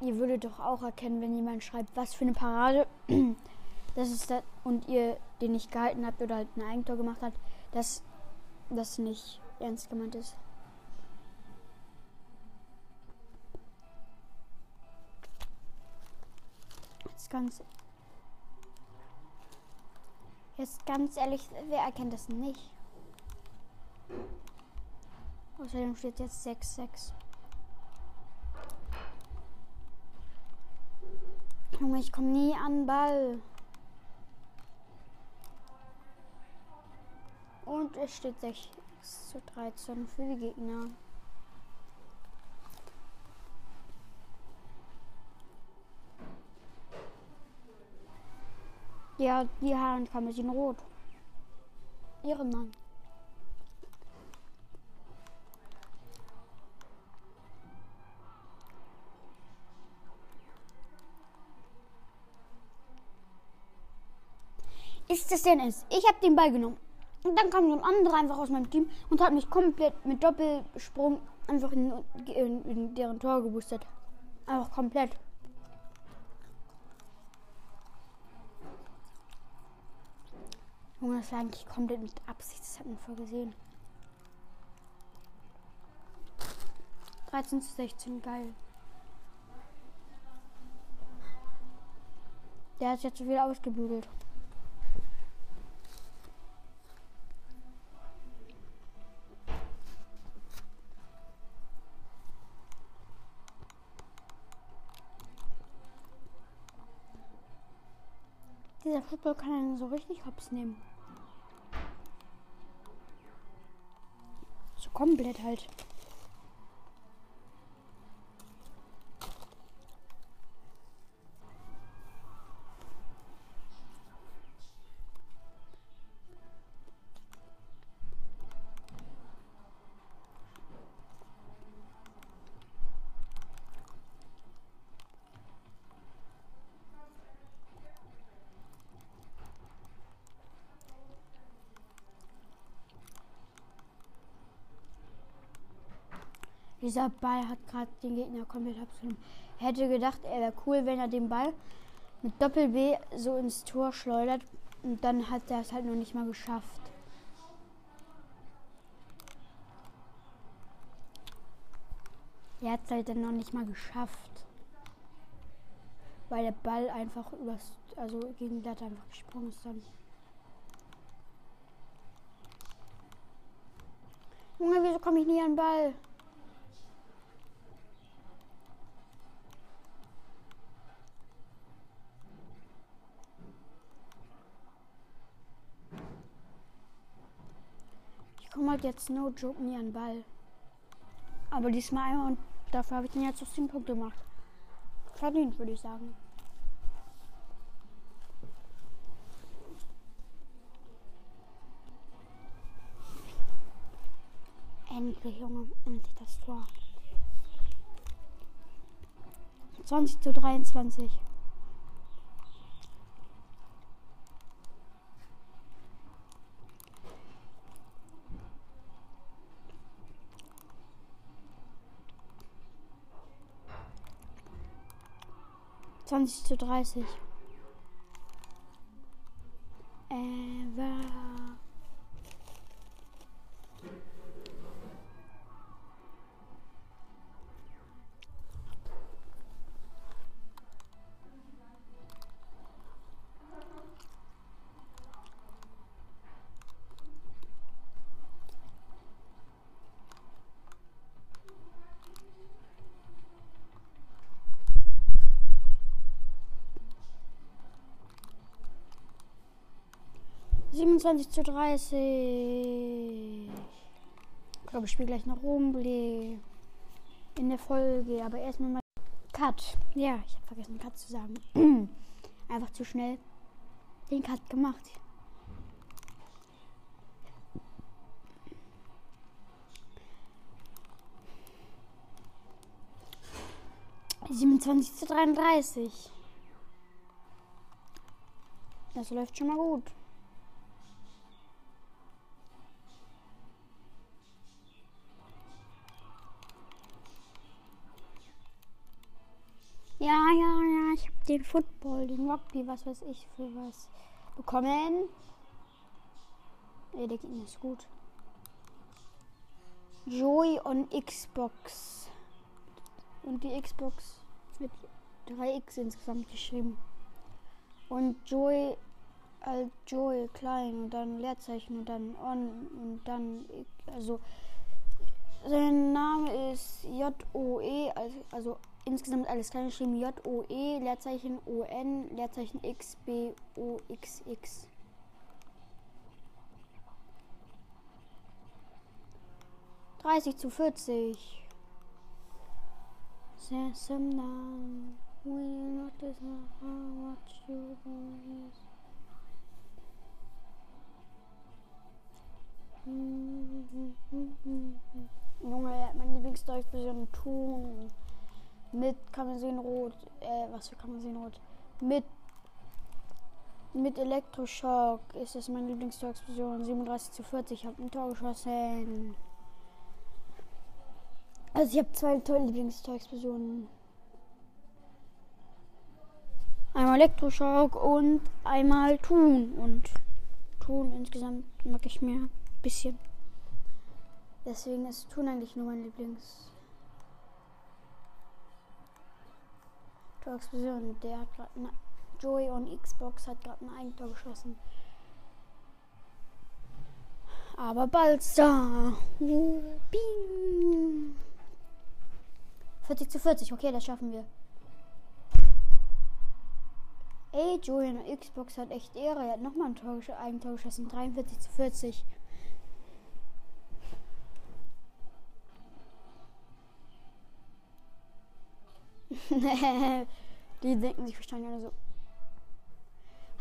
ihr würdet doch auch erkennen, wenn jemand schreibt, was für eine Parade das ist das und ihr den nicht gehalten habt oder halt ein Eigentor gemacht habt, dass das nicht ernst gemeint ist. Jetzt ganz Jetzt ganz ehrlich, wer erkennt das nicht? Außerdem steht jetzt 6-6. Junge, ich komme nie an Ball. Und es steht 6 zu 13 für die Gegner. Ja, die Haare kam ein bisschen rot. Ihre Mann. Ist das denn es? Ich habe den Ball genommen. Und dann kam so ein anderer einfach aus meinem Team und hat mich komplett mit Doppelsprung einfach in, in, in deren Tor geboostet. Einfach komplett. Junge, das war eigentlich komplett mit Absicht. Das hat man voll gesehen. 13 zu 16, geil. Der hat jetzt so viel ausgebügelt. Dieser Football kann einen so richtig hops nehmen. So komplett halt. Dieser Ball hat gerade den Gegner komplett abgenommen. Hätte gedacht, er wäre cool, wenn er den Ball mit Doppel-B so ins Tor schleudert. Und dann hat er es halt noch nicht mal geschafft. Er hat es halt dann noch nicht mal geschafft. Weil der Ball einfach übers, also gegen die Latte einfach gesprungen ist dann. Junge, wieso komme ich nie an den Ball? komme halt jetzt no joke nie an Ball. Aber diesmal einmal und dafür habe ich den jetzt auf 10 Punkte gemacht. Verdient, würde ich sagen. Endlich, Junge, endlich das Tor. 20 zu 23. 20 zu 30. 27 zu 30. Ich glaube, ich spiele gleich noch Rumblick in der Folge. Aber erstmal mal Cut. Ja, ich habe vergessen, Cut zu sagen. Einfach zu schnell den Cut gemacht. Siebenundzwanzig zu dreiunddreißig. Das läuft schon mal gut. Den Football, den Rugby, was weiß ich für was bekommen. Ey, der Gegner ist gut. Joy on Xbox. Und die Xbox mit 3x insgesamt geschrieben. Und Joy als Joy klein und dann Leerzeichen und dann on und dann also sein Name ist J-O-E, also, also insgesamt alles klein geschrieben. J-O-E, Leerzeichen O-N, Leerzeichen X-B-O-X-X. Dreißig zu vierzig. Sesam now. We notice how much you want. Junge, mein Lieblingsdolchversion Tun mit Rot, äh, was für Rot? Mit mit Elektroschock ist das meine Lieblingsdolchversion 37 zu 40. Ich habe ein Tor geschossen. Also ich habe zwei tolle Lieblingstorexplosionen. Einmal Elektroschock und einmal Tun. Und Tun insgesamt mag ich mir bisschen. Deswegen ist Tun eigentlich nur mein Lieblings. Tor-Explosion. Der hat gerade Joey und Xbox hat gerade ein Eigentor geschossen. Aber. Bing. 40 zu 40, okay, das schaffen wir. Ey, Julian Xbox hat echt Ehre. Er hat nochmal ein Tor, Eigentor geschossen. 43 zu 40. Die denken sich wahrscheinlich alle so.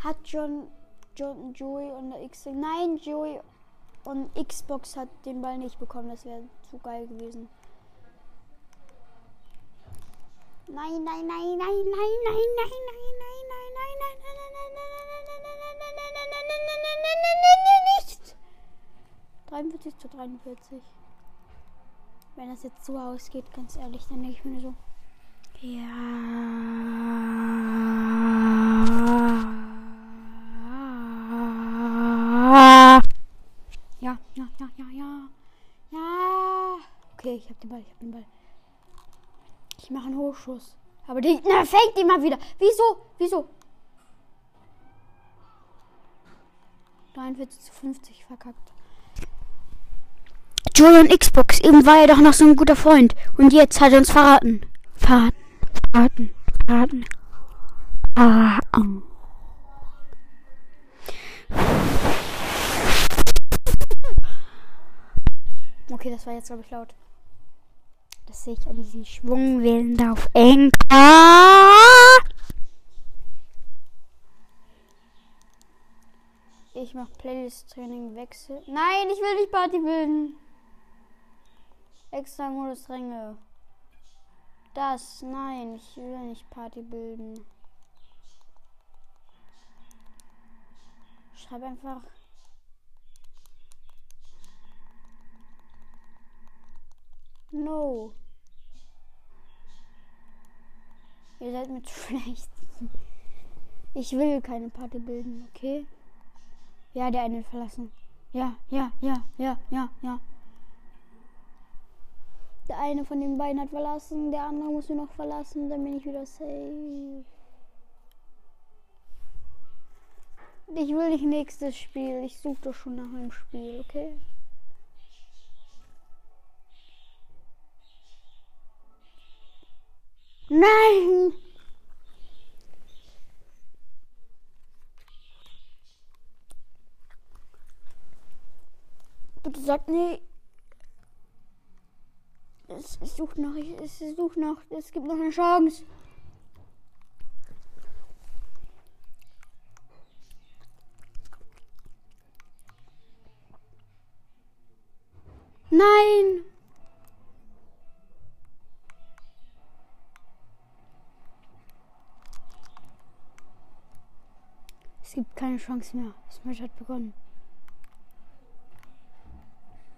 Hat John, John, Joey und der X. Nein, Joey und Xbox hat den Ball nicht bekommen. Das wäre zu geil gewesen. Nein, nein, nein, nein, nein, nein, nein, nein, nein, nein, nein, nein, nein, nein, nicht. 43 zu 43. Wenn das jetzt so ausgeht, ganz ehrlich, dann denke ich mir so. Ja. Ja, ja, ja, ja, ja. Ja. Okay, ich hab den Ball, ich hab den Ball. Ich mache einen Hochschuss. Aber die. Na, fängt immer wieder. Wieso? Wieso? 43 zu 50 verkackt. Julian Xbox, eben war er doch noch so ein guter Freund. Und jetzt hat er uns verraten. Verraten. Warten, warten. Ah, oh. Okay, das war jetzt, glaube ich, laut. Das sehe ich an diesen Schwungwellen da auf Enker. Ich mache Playlist-Training Wechsel. Nein, ich will nicht Party bilden. Extra Modus Ränge. Das, nein, ich will nicht Party bilden. Schreib einfach. No. Ihr seid mit schlecht. Ich will keine Party bilden, okay? Ja, der eine verlassen. Ja, ja, ja, ja, ja, ja. Der eine von den beiden hat verlassen, der andere muss nur noch verlassen, dann bin ich wieder safe. Ich will nicht nächstes Spiel. Ich suche doch schon nach einem Spiel, okay? Nein! Bitte sag nee es, es sucht noch, es sucht noch, es gibt noch eine Chance. Nein! Es gibt keine Chance mehr. Das Match hat begonnen.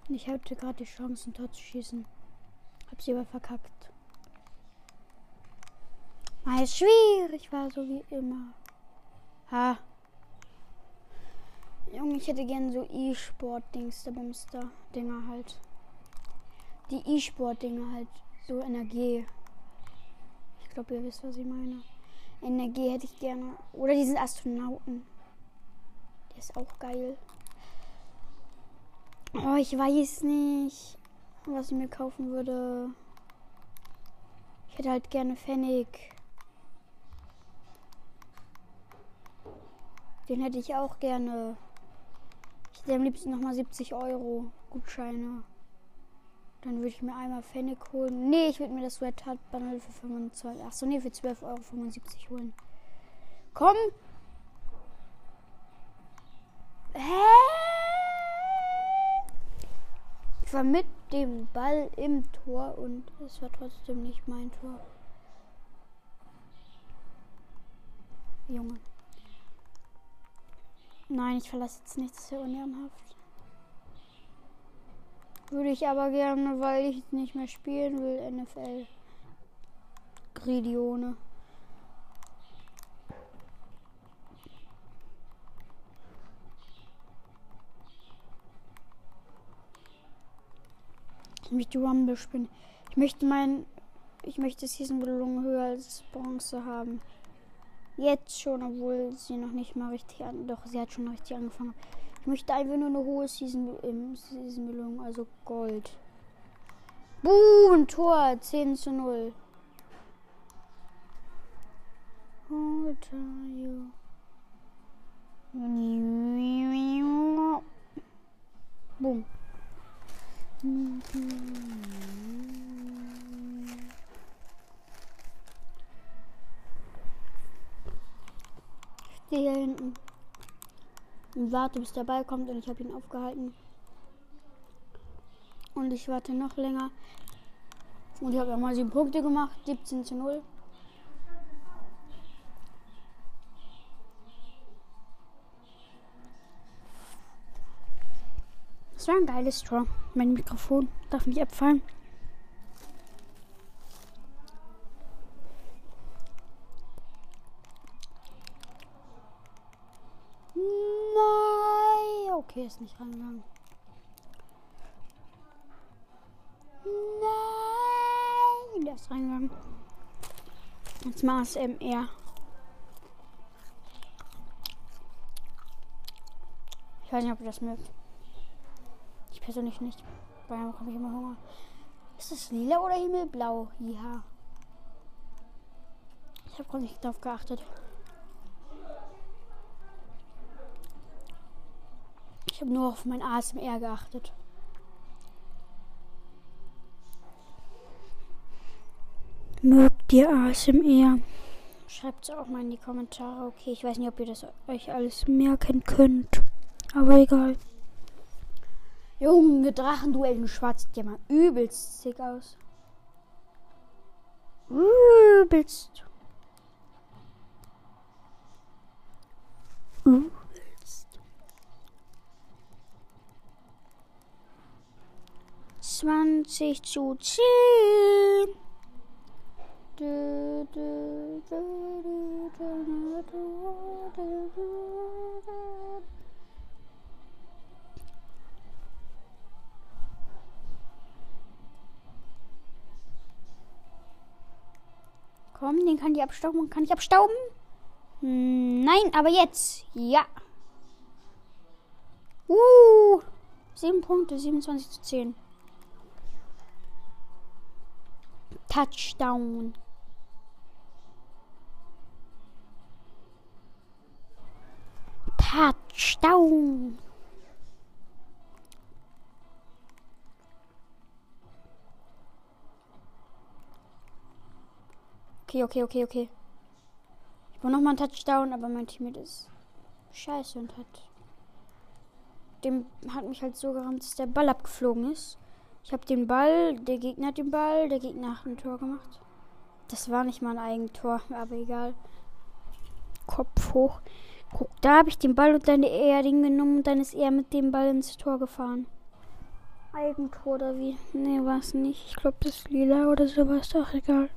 Ich hatte gerade die Chance, ein Tor zu schießen. Hab sie aber verkackt. Ist schwierig war so wie immer. Ha. Junge, ich hätte gern so E-Sport-Dings, der Bumster. Dinger halt. Die E-Sport-Dinger halt. So Energie. Ich glaube, ihr wisst, was ich meine. Energie hätte ich gerne. Oder diesen Astronauten. Der ist auch geil. Oh, ich weiß nicht, was ich mir kaufen würde. Ich hätte halt gerne Pfennig. Den hätte ich auch gerne. Ich hätte am liebsten nochmal 70 Euro Gutscheine. Dann würde ich mir einmal Pfennig holen. Nee, ich würde mir das Red Hat Bundle für 25. Achso, nee, für 12,75 Euro holen. Komm! Hä? Ich war mit dem Ball im Tor und es war trotzdem nicht mein Tor. Junge. Nein, ich verlasse jetzt nichts, das ist unehrenhaft. Würde ich aber gerne, weil ich nicht mehr spielen will, NFL. Gridione. Möchte Rumble spielen. Ich möchte mein. Ich möchte Season Belohnung höher als Bronze haben. Jetzt schon, obwohl sie noch nicht mal richtig an. Doch, sie hat schon richtig angefangen. Ich möchte einfach nur eine hohe Season, ähm, Season Belohnung, also Gold. Boom, Tor, 10 zu 0. Hold you. Boom. Stehe hier hinten und warte, bis der Ball kommt und ich habe ihn aufgehalten. Und ich warte noch länger. Und ich habe ja mal sieben Punkte gemacht, 17 zu 0. Das war ein geiles Tor. Mein Mikrofon darf nicht abfallen. Okay, ist nicht rangegangen. Nein, der ist reingegangen. Jetzt mal SMR. Ich weiß nicht, ob ihr das mögt. Ich persönlich nicht. Bei einem habe ich immer Hunger. Ist das lila oder himmelblau? Ja. Ich habe gar nicht darauf geachtet. Ich habe nur auf mein ASMR geachtet. Mögt ihr ASMR? Schreibt es auch mal in die Kommentare. Okay, ich weiß nicht, ob ihr das euch alles merken könnt. Aber egal. Junge, Drachenduell in Schwarz sieht ja mal übelst sick aus. Übelst. Uh. 20 zu 10. Komm, den kann ich abstauben. Kann ich abstauben? Nein, aber jetzt. Ja. Uh. 7 Punkte, 27 zu 10. Touchdown. Touchdown. Okay, okay, okay, okay. Ich brauche nochmal einen Touchdown, aber mein Teammate ist scheiße und hat. Dem hat mich halt so gerammt, dass der Ball abgeflogen ist. Ich habe den Ball, der Gegner hat den Ball, der Gegner hat ein Tor gemacht. Das war nicht mal ein Eigentor, aber egal. Kopf hoch. Guck, da habe ich den Ball und dann er den genommen und dann ist er mit dem Ball ins Tor gefahren. Eigentor oder wie? Nee, war es nicht. Ich glaube, das ist lila oder sowas. Doch, egal.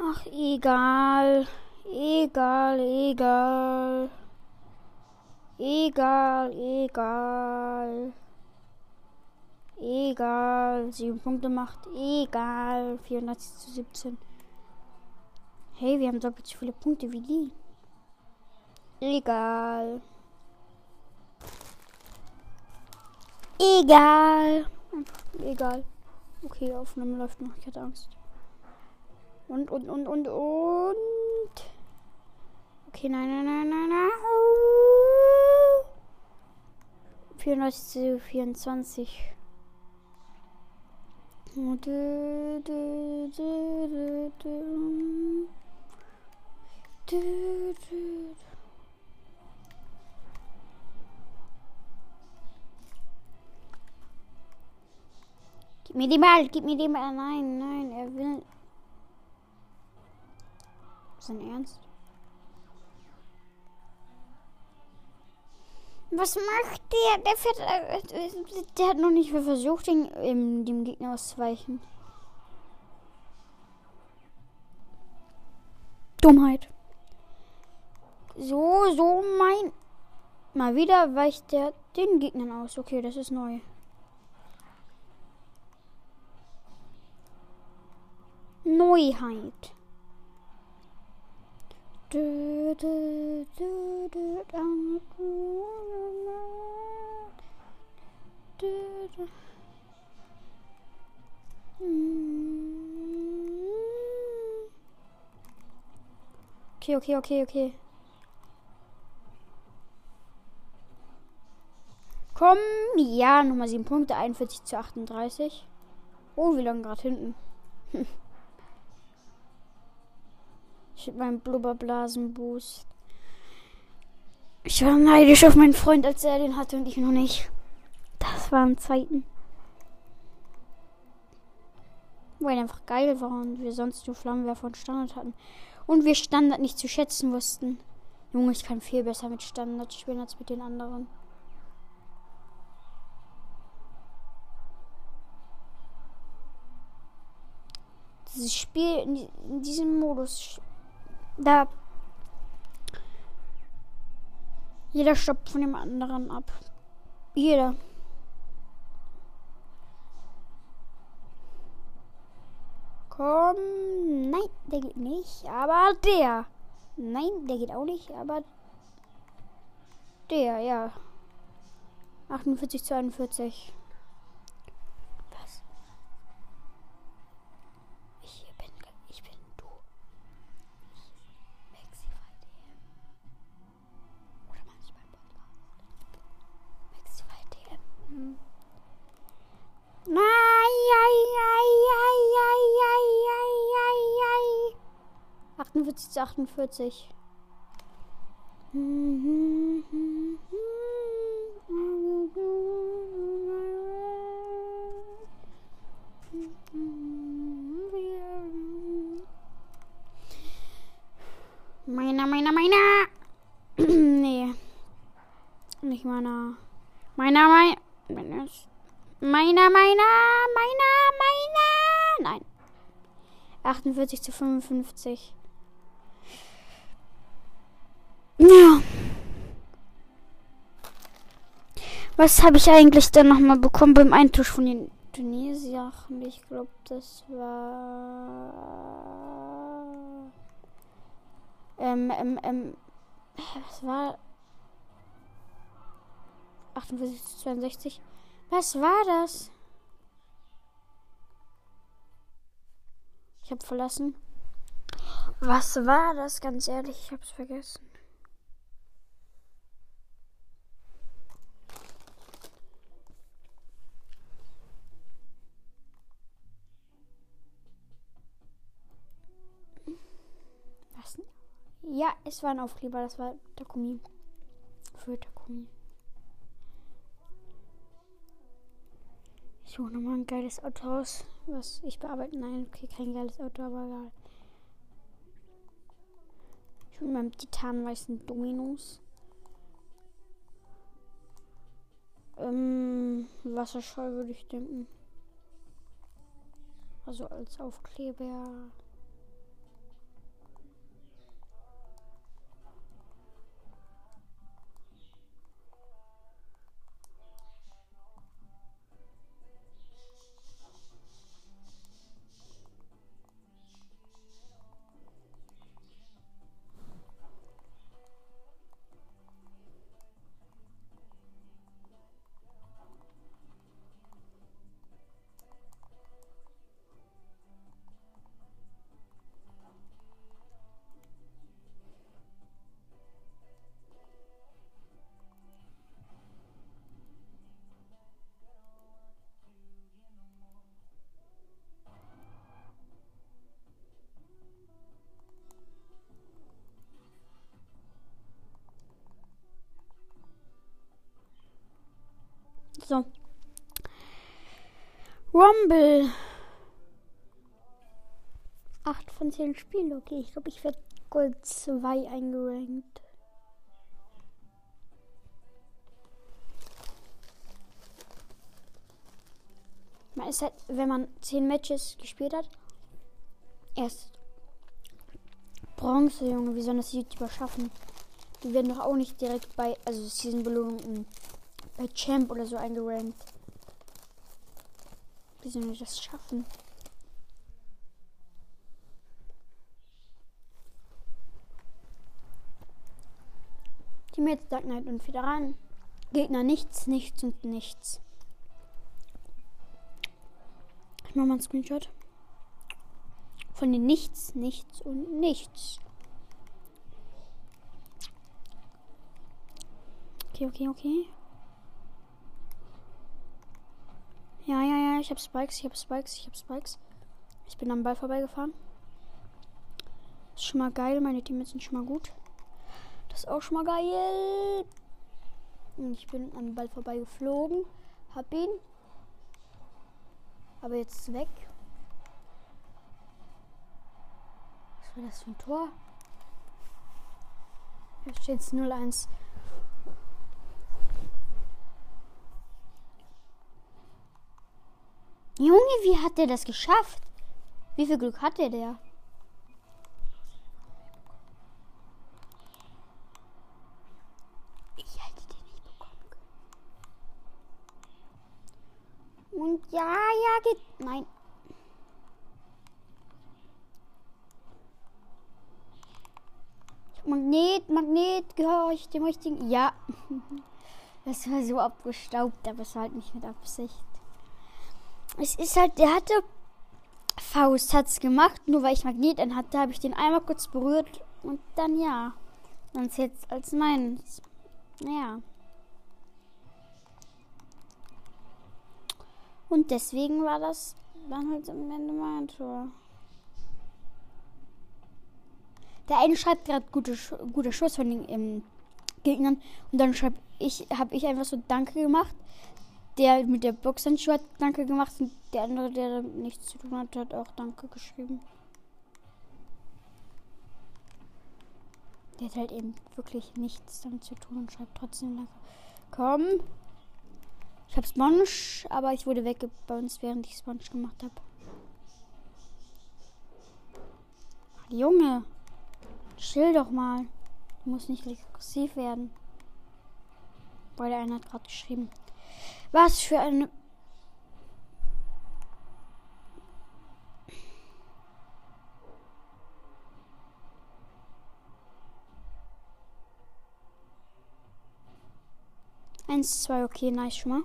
Ach, egal. Egal, egal. Egal, egal. Egal. Sieben Punkte macht. Egal. 84 zu 17. Hey, wir haben doppelt so viele Punkte wie die. Egal. Egal. egal. Okay, Aufnahme läuft noch. Ich hatte Angst. Und, und, und, und, und. Okay, nein, nein, nein, nein, nein. 94 zu 24. Du, du, du, du, du. Du, du. Gib mir die Ball, gib mir die Ball. Nein, nein, er will. Sein Ernst? Was macht der? Der, fährt, äh, der hat noch nicht versucht, den, dem Gegner auszuweichen. Dummheit. So, so mein. Mal wieder weicht der den Gegnern aus. Okay, das ist neu. Neuheit. Du, du, du, du, Okay, okay, okay, okay. Komm, ja, nochmal 7 Punkte, 41 zu 38. Oh, wie lange gerade hinten. Ich hab meinen Blubberblasen-Boost. Ich war neidisch auf meinen Freund, als er den hatte und ich noch nicht. Das war im zweiten. Weil einfach geil war und wir sonst nur Flammenwerfer und Standard hatten. Und wir Standard nicht zu schätzen wussten. Junge, ich kann viel besser mit Standard spielen als mit den anderen. Dieses Spiel in diesem Modus da. Jeder stoppt von dem anderen ab. Jeder. Komm. Nein, der geht nicht. Aber der. Nein, der geht auch nicht. Aber der, ja. 48 zu 41. zu 48. Meiner, meiner, meiner. nee. Nicht meiner. Meiner, meiner. Meiner, meiner, meiner, meiner. Nein. 48 zu 55. Ja. Was habe ich eigentlich dann nochmal bekommen beim Eintausch von den Turniersachen? Ich glaube, das war. Ähm, ähm, ähm. Was war. 48 zu 62. Was war das? Ich habe verlassen. Was war das? Ganz ehrlich, ich habe es vergessen. Ja, es war ein Aufkleber, das war Takumi. Für Takumi. Ich suche nochmal ein geiles Auto aus, was ich bearbeite. Nein, okay, kein geiles Auto, aber egal. Ich will meinem titanweißen Dominos. Ähm, Wasserscheu würde ich denken. Also als Aufkleber. Rumble. 8 von 10 Spielen. Okay, ich glaube, ich werde Gold 2 eingerankt. Man ist halt, wenn man 10 Matches gespielt hat, erst Bronze, Junge. Wie sollen das YouTuber schaffen? Die werden doch auch nicht direkt bei, also Season Belohnungen bei Champ oder so eingerankt. Wie sollen wir das schaffen? Teammates Dark Knight und Federalen. Gegner nichts, nichts und nichts. Ich mache mal einen Screenshot. Von den Nichts, Nichts und Nichts. Okay, okay, okay. Ja, ja, ja, ich habe Spikes, ich habe Spikes, ich habe Spikes. Ich bin am Ball vorbeigefahren. Ist schon mal geil, meine Teammates sind schon mal gut. Das ist auch schon mal geil. Ich bin am Ball vorbeigeflogen. Hab ihn. Aber jetzt weg. Was war das für ein Tor? Jetzt steht es 0-1. Junge, wie hat der das geschafft? Wie viel Glück hatte der? Ich hätte den nicht bekommen. Und ja, ja, geht. Nein. Magnet, Magnet, gehöre ich dem richtigen. Ja. Das war so abgestaubt, aber es war halt nicht mit Absicht es ist halt, der hatte Faust hat's gemacht, nur weil ich Magnet an hatte, habe ich den einmal kurz berührt und dann ja. Dann jetzt als meins. Ja. Und deswegen war das dann halt am Ende mein Tor. Der eine schreibt gerade gute, guter Schuss von den ähm, Gegnern und dann schreibe ich, habe ich einfach so Danke gemacht der mit der Boxhandschuhe hat Danke gemacht und der andere, der nichts zu tun hat, hat auch Danke geschrieben. Der hat halt eben wirklich nichts damit zu tun und schreibt trotzdem Danke. Komm. Ich hab Sponge, aber ich wurde weggebounced, während ich Sponge gemacht habe. Junge, chill doch mal. Du musst nicht aggressiv werden. Boah, der eine hat gerade geschrieben. Was für eine. Eins, zwei, okay, nice schon mal.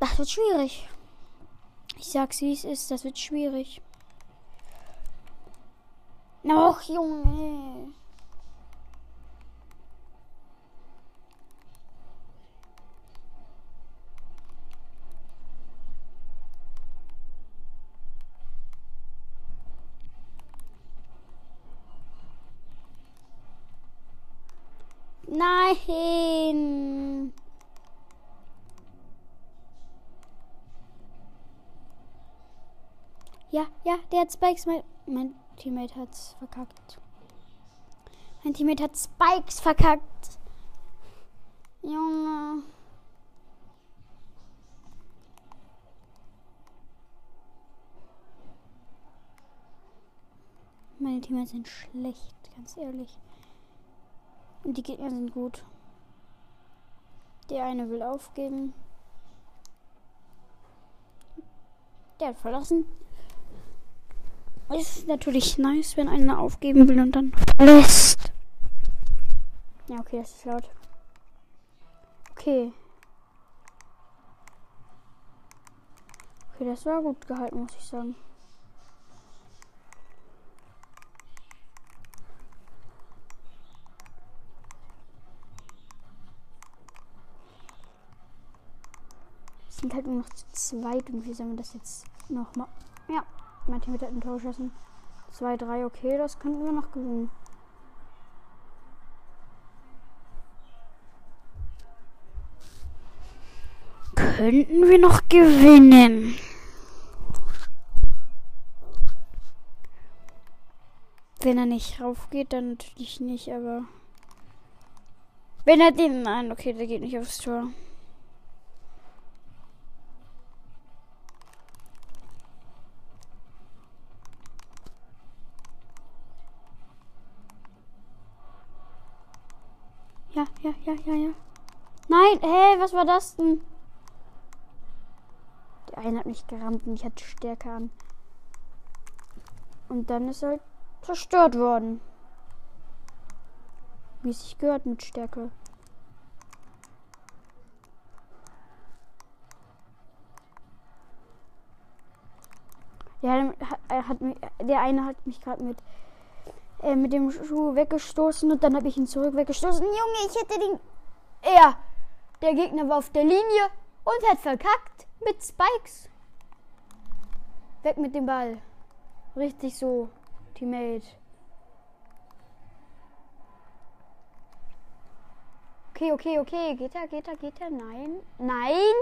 Das wird schwierig. Ich sag's wie es ist, das wird schwierig. Noch, Junge. Nein. Ja, ja, der hat Spikes. Mein, mein Teammate hat's verkackt. Mein Teammate hat Spikes verkackt. Junge. Meine Teammates sind schlecht, ganz ehrlich. Und die Gegner sind gut. Der eine will aufgeben. Der hat verlassen. Ist natürlich nice, wenn einer aufgeben will und dann lässt. Ja, okay, das ist laut. Okay. Okay, das war gut gehalten, muss ich sagen. sind halt nur noch zu zweit und wie sollen wir das jetzt noch mal? Ja, mein Team wird halt ein Tor geschossen. 2, 3, okay, das könnten wir noch gewinnen. Könnten wir noch gewinnen? Wenn er nicht raufgeht, dann natürlich nicht, aber. Wenn er den. Nein, okay, der geht nicht aufs Tor. Ja, ja, ja. Nein, hä, was war das denn? Der eine hat mich gerammt und ich hatte Stärke an. Und dann ist er halt zerstört worden. Wie es sich gehört mit Stärke. Ja, er hat mich, der eine hat mich gerade mit, äh, mit dem Schuh weggestoßen und dann habe ich ihn zurück weggestoßen. Junge, ich hätte den. Er, der Gegner war auf der Linie und hat verkackt mit Spikes. Weg mit dem Ball. Richtig so, Teammate. Okay, okay, okay. Geht er, geht er, geht er? Nein. Nein.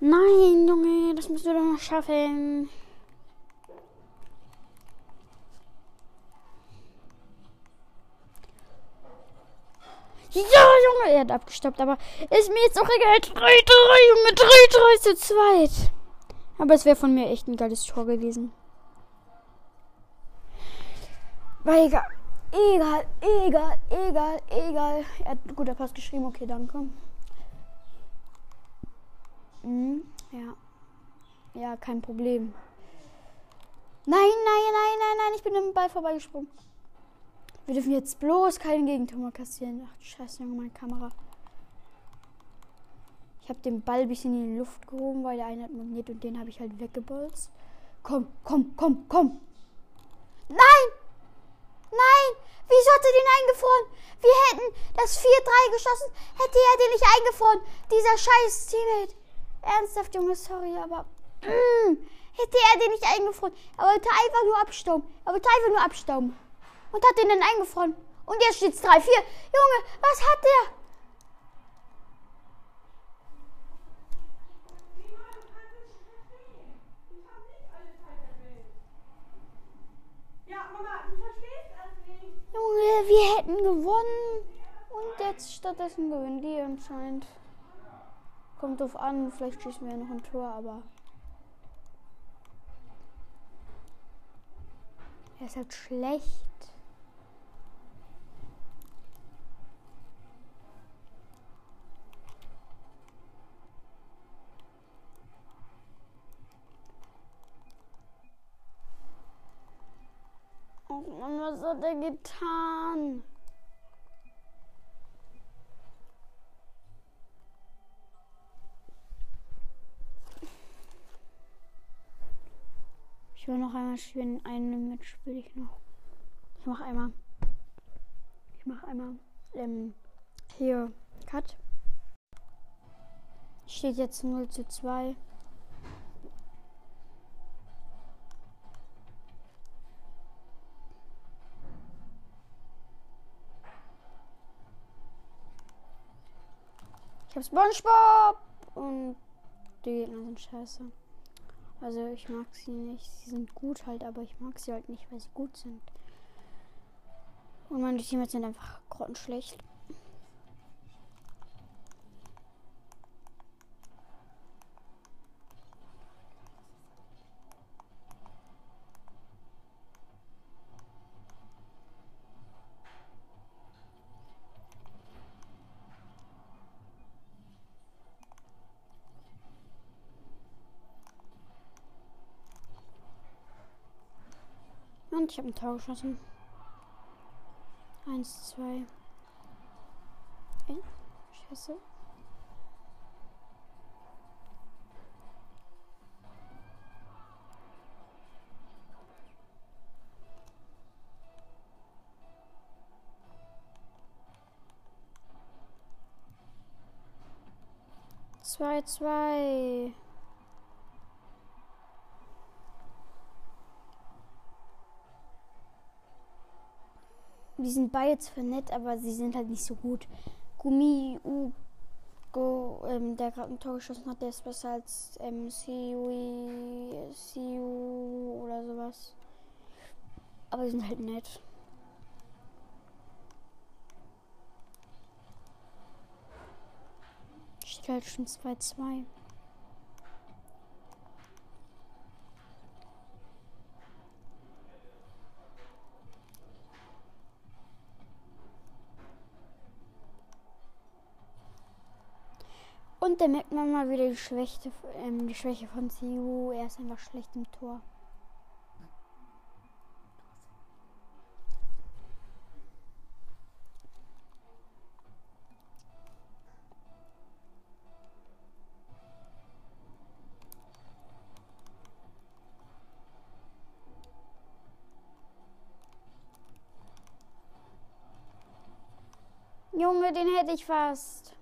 Nein, Junge, das musst du doch noch schaffen. Ja, Junge, er hat abgestoppt, aber ist mir jetzt auch egal. 3, 3, Junge, 3, 3 zu zweit. Aber es wäre von mir echt ein geiles Tor gewesen. War egal. Egal, egal, egal, egal. Er hat guter Pass geschrieben. Okay, danke. Mhm, ja. Ja, kein Problem. Nein, nein, nein, nein, nein. Ich bin im Ball vorbeigesprungen. Wir dürfen jetzt bloß keinen Gegentor kassieren. Ach, scheiße, Junge, meine Kamera. Ich habe den Ball ein bisschen in die Luft gehoben, weil der eine hat Magnet und den habe ich halt weggebolzt. Komm, komm, komm, komm. Nein! Nein! Wieso hat er den eingefroren? Wir hätten das 4-3 geschossen, hätte er den nicht eingefroren. Dieser scheiß Teammate. Ernsthaft, Junge, sorry, aber. Mm, hätte er den nicht eingefroren. Er wollte einfach nur abstauben. Er wollte einfach nur abstauben. Und hat den eingefroren. Und jetzt steht's 3-4. Junge, was hat der? Junge, wir hätten gewonnen. Und jetzt stattdessen gewinnen die anscheinend. Kommt drauf an, vielleicht schießen wir ja noch ein Tor, aber. Er ist halt schlecht. Mann, was hat er getan? Ich will noch einmal spielen. Eine Match spiele ich noch. Ich mache einmal. Ich mache einmal. Ähm, hier. Cut. Steht jetzt 0 zu 2. SpongeBob und die Gegner sind scheiße. Also ich mag sie nicht. Sie sind gut halt, aber ich mag sie halt nicht, weil sie gut sind. Und meine Teammates sind einfach grottenschlecht. Ich habe ein Tor geschossen. Eins, zwei. Ein. Scheiße. Zwei, zwei. Die sind beide zwar nett, aber sie sind halt nicht so gut. Gumi Ugo, ähm, der gerade ein Tor geschossen hat, der ist besser als ähm, Siu, Siu oder sowas. Aber die sind halt nett. Steht halt schon 2-2. Und da merkt man mal wieder die Schwäche, ähm, die Schwäche von CU. Er ist einfach schlecht im Tor. Junge, den hätte ich fast.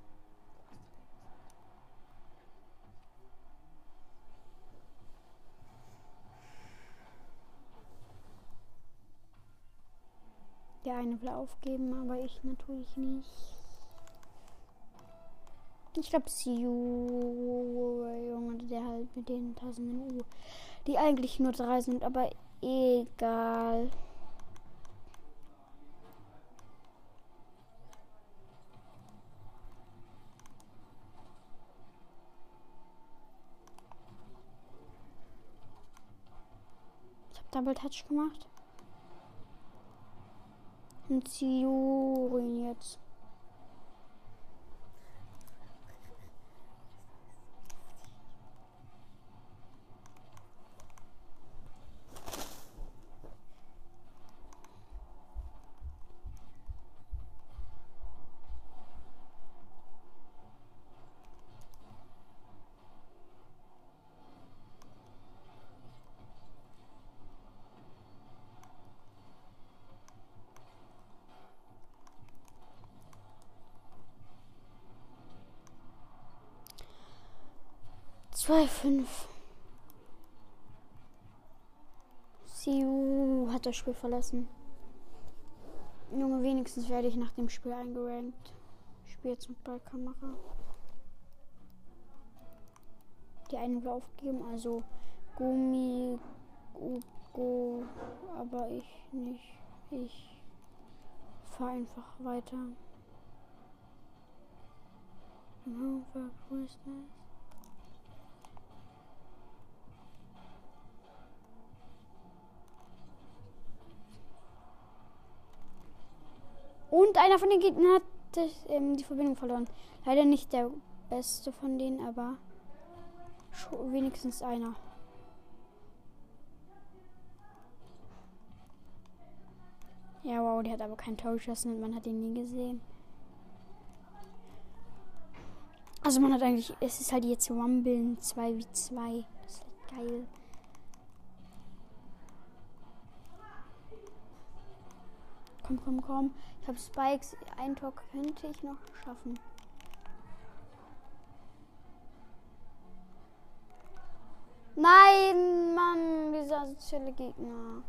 Eine will aufgeben, aber ich natürlich nicht. Ich glaube, Siu, Junge, der halt mit den tausenden U, die eigentlich nur drei sind, aber egal. Ich habe Double Touch gemacht. Und Ziorin jetzt. Zwei, fünf. Siu hat das Spiel verlassen. Junge, wenigstens werde ich nach dem Spiel eingerankt. Ich spiele jetzt mit Ballkamera. Die eine will aufgeben, also Gummi, Ugo, aber ich nicht. Ich fahre einfach weiter. Mhm, grüßt Und einer von den Gegnern hat ähm, die Verbindung verloren. Leider nicht der beste von denen, aber wenigstens einer. Ja, wow, der hat aber kein Tor geschossen und man hat ihn nie gesehen. Also man hat eigentlich, es ist halt jetzt Rumblen 2 wie 2. Das ist halt geil. Komm, komm, komm. Ich habe Spikes. Ein Tor könnte ich noch schaffen. Nein, Mann, dieser soziale Gegner.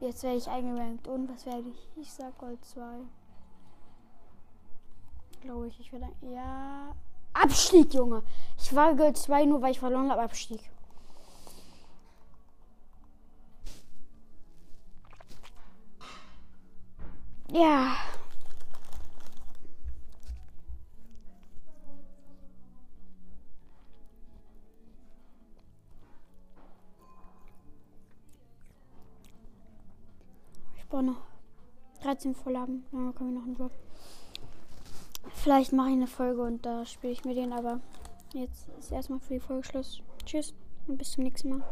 Jetzt werde ich eingerankt. Und was werde ich? Ich sag Gold 2. Glaube ich, ich werde. Ja. Abstieg, Junge. Ich war Gold 2 nur, weil ich verloren habe. Abstieg. Ja. Ich brauche noch 13 Vorlagen. Dann kommen wir noch einen Drop. Vielleicht mache ich eine Folge und da spiele ich mir den, aber jetzt ist erstmal für die Folge Schluss. Tschüss und bis zum nächsten Mal.